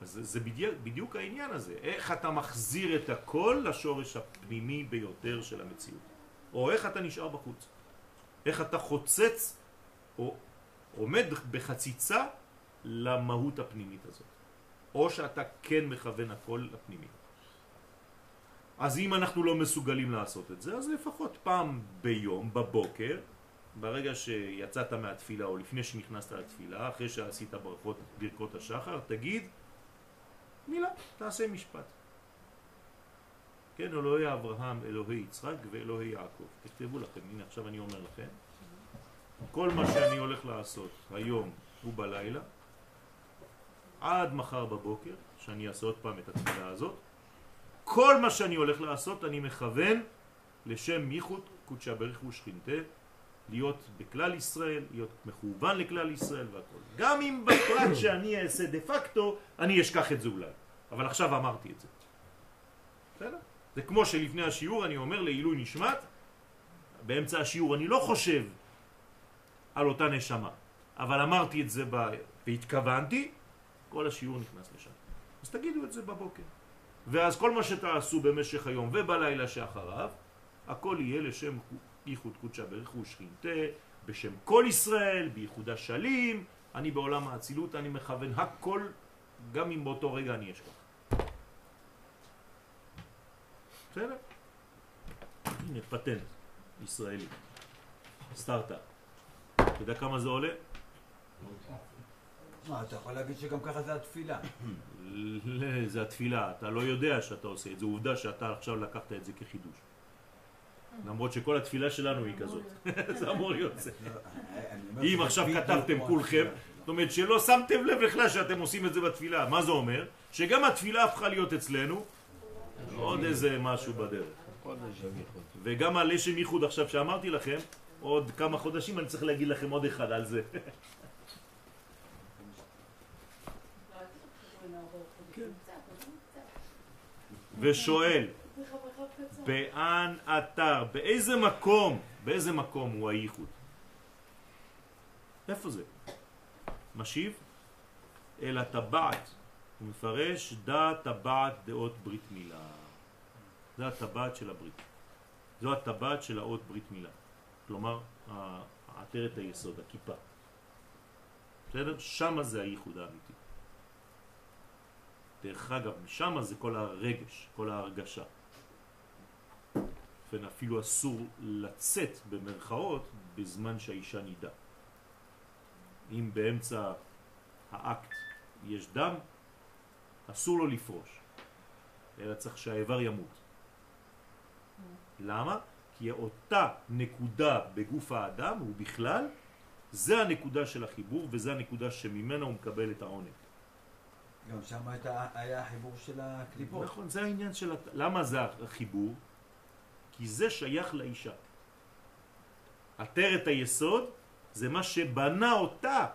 אז זה בדיוק, בדיוק העניין הזה. איך אתה מחזיר את הכל לשורש הפנימי ביותר של המציאות. או איך אתה נשאר בחוץ. איך אתה חוצץ או עומד בחציצה למהות הפנימית הזאת. או שאתה כן מכוון הכל לפנימי. אז אם אנחנו לא מסוגלים לעשות את זה, אז לפחות פעם ביום, בבוקר, ברגע שיצאת מהתפילה או לפני שנכנסת לתפילה, אחרי שעשית ברכות, ברכות השחר, תגיד מילה, תעשה משפט. כן, אלוהי אברהם, אלוהי יצחק ואלוהי יעקב. תכתבו לכם, הנה עכשיו אני אומר לכם. כל מה שאני הולך לעשות היום ובלילה, עד מחר בבוקר, שאני אעשה עוד פעם את התפילה הזאת, כל מה שאני הולך לעשות אני מכוון לשם ייחוד קודשא בריך ושכינתה, להיות בכלל ישראל, להיות מכוון לכלל ישראל והכל. גם אם בפרט <coughs> שאני אעשה דה פקטו, אני אשכח את זה אולי. אבל עכשיו אמרתי את זה. בסדר? זה כמו שלפני השיעור אני אומר לעילוי נשמת, באמצע השיעור אני לא חושב על אותה נשמה, אבל אמרתי את זה ב... והתכוונתי, כל השיעור נכנס לשם. אז תגידו את זה בבוקר. ואז כל מה שתעשו במשך היום ובלילה שאחריו, הכל יהיה לשם ייחוד קודשא בריך ושכינתה, בשם כל ישראל, בייחוד השלים, אני בעולם האצילות, אני מכוון הכל, גם אם באותו רגע אני אשכח. בסדר? הנה פטנט ישראלי, סטארט-אפ. אתה יודע כמה זה עולה? מה, אתה יכול להגיד שגם ככה זה התפילה. <laughs> ל- זה התפילה, אתה לא יודע שאתה עושה את זה, עובדה שאתה עכשיו לקחת את זה כחידוש. למרות שכל התפילה שלנו היא כזאת, <laughs> זה אמור להיות זה. <laughs> אם עכשיו כתבתם כולכם, זאת אומרת שלא שמתם לב בכלל שאתם עושים את זה בתפילה, מה זה אומר? שגם התפילה הפכה להיות אצלנו עוד איזה משהו בדרך. וגם הלשם ייחוד עכשיו שאמרתי לכם, עוד כמה חודשים אני צריך להגיד לכם עוד אחד על זה. ושואל, באן אתר, באיזה מקום, באיזה מקום הוא הייחוד? איפה זה? משיב, אל הטבעת, הוא מפרש דעת טבעת דעות ברית מילה. זה הטבעת של הברית. זו הטבעת של האות ברית מילה. כלומר, עטרת היסוד, הכיפה. בסדר? שמה זה הייחוד האמיתי. דרך אגב, שמה זה כל הרגש, כל ההרגשה. ובכן אפילו אסור לצאת במרכאות בזמן שהאישה נידה. אם באמצע האקט יש דם, אסור לו לפרוש, אלא צריך שהאיבר ימות. למה? כי אותה נקודה בגוף האדם, ובכלל, זה הנקודה של החיבור וזה הנקודה שממנה הוא מקבל את העונג. גם שם היה החיבור של הקליפות. נכון, זה העניין של... למה זה החיבור? כי זה שייך לאישה. עטרת היסוד זה מה שבנה אותה.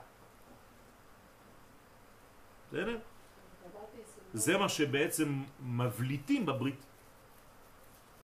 בסדר? זה מה שבעצם מבליטים בברית.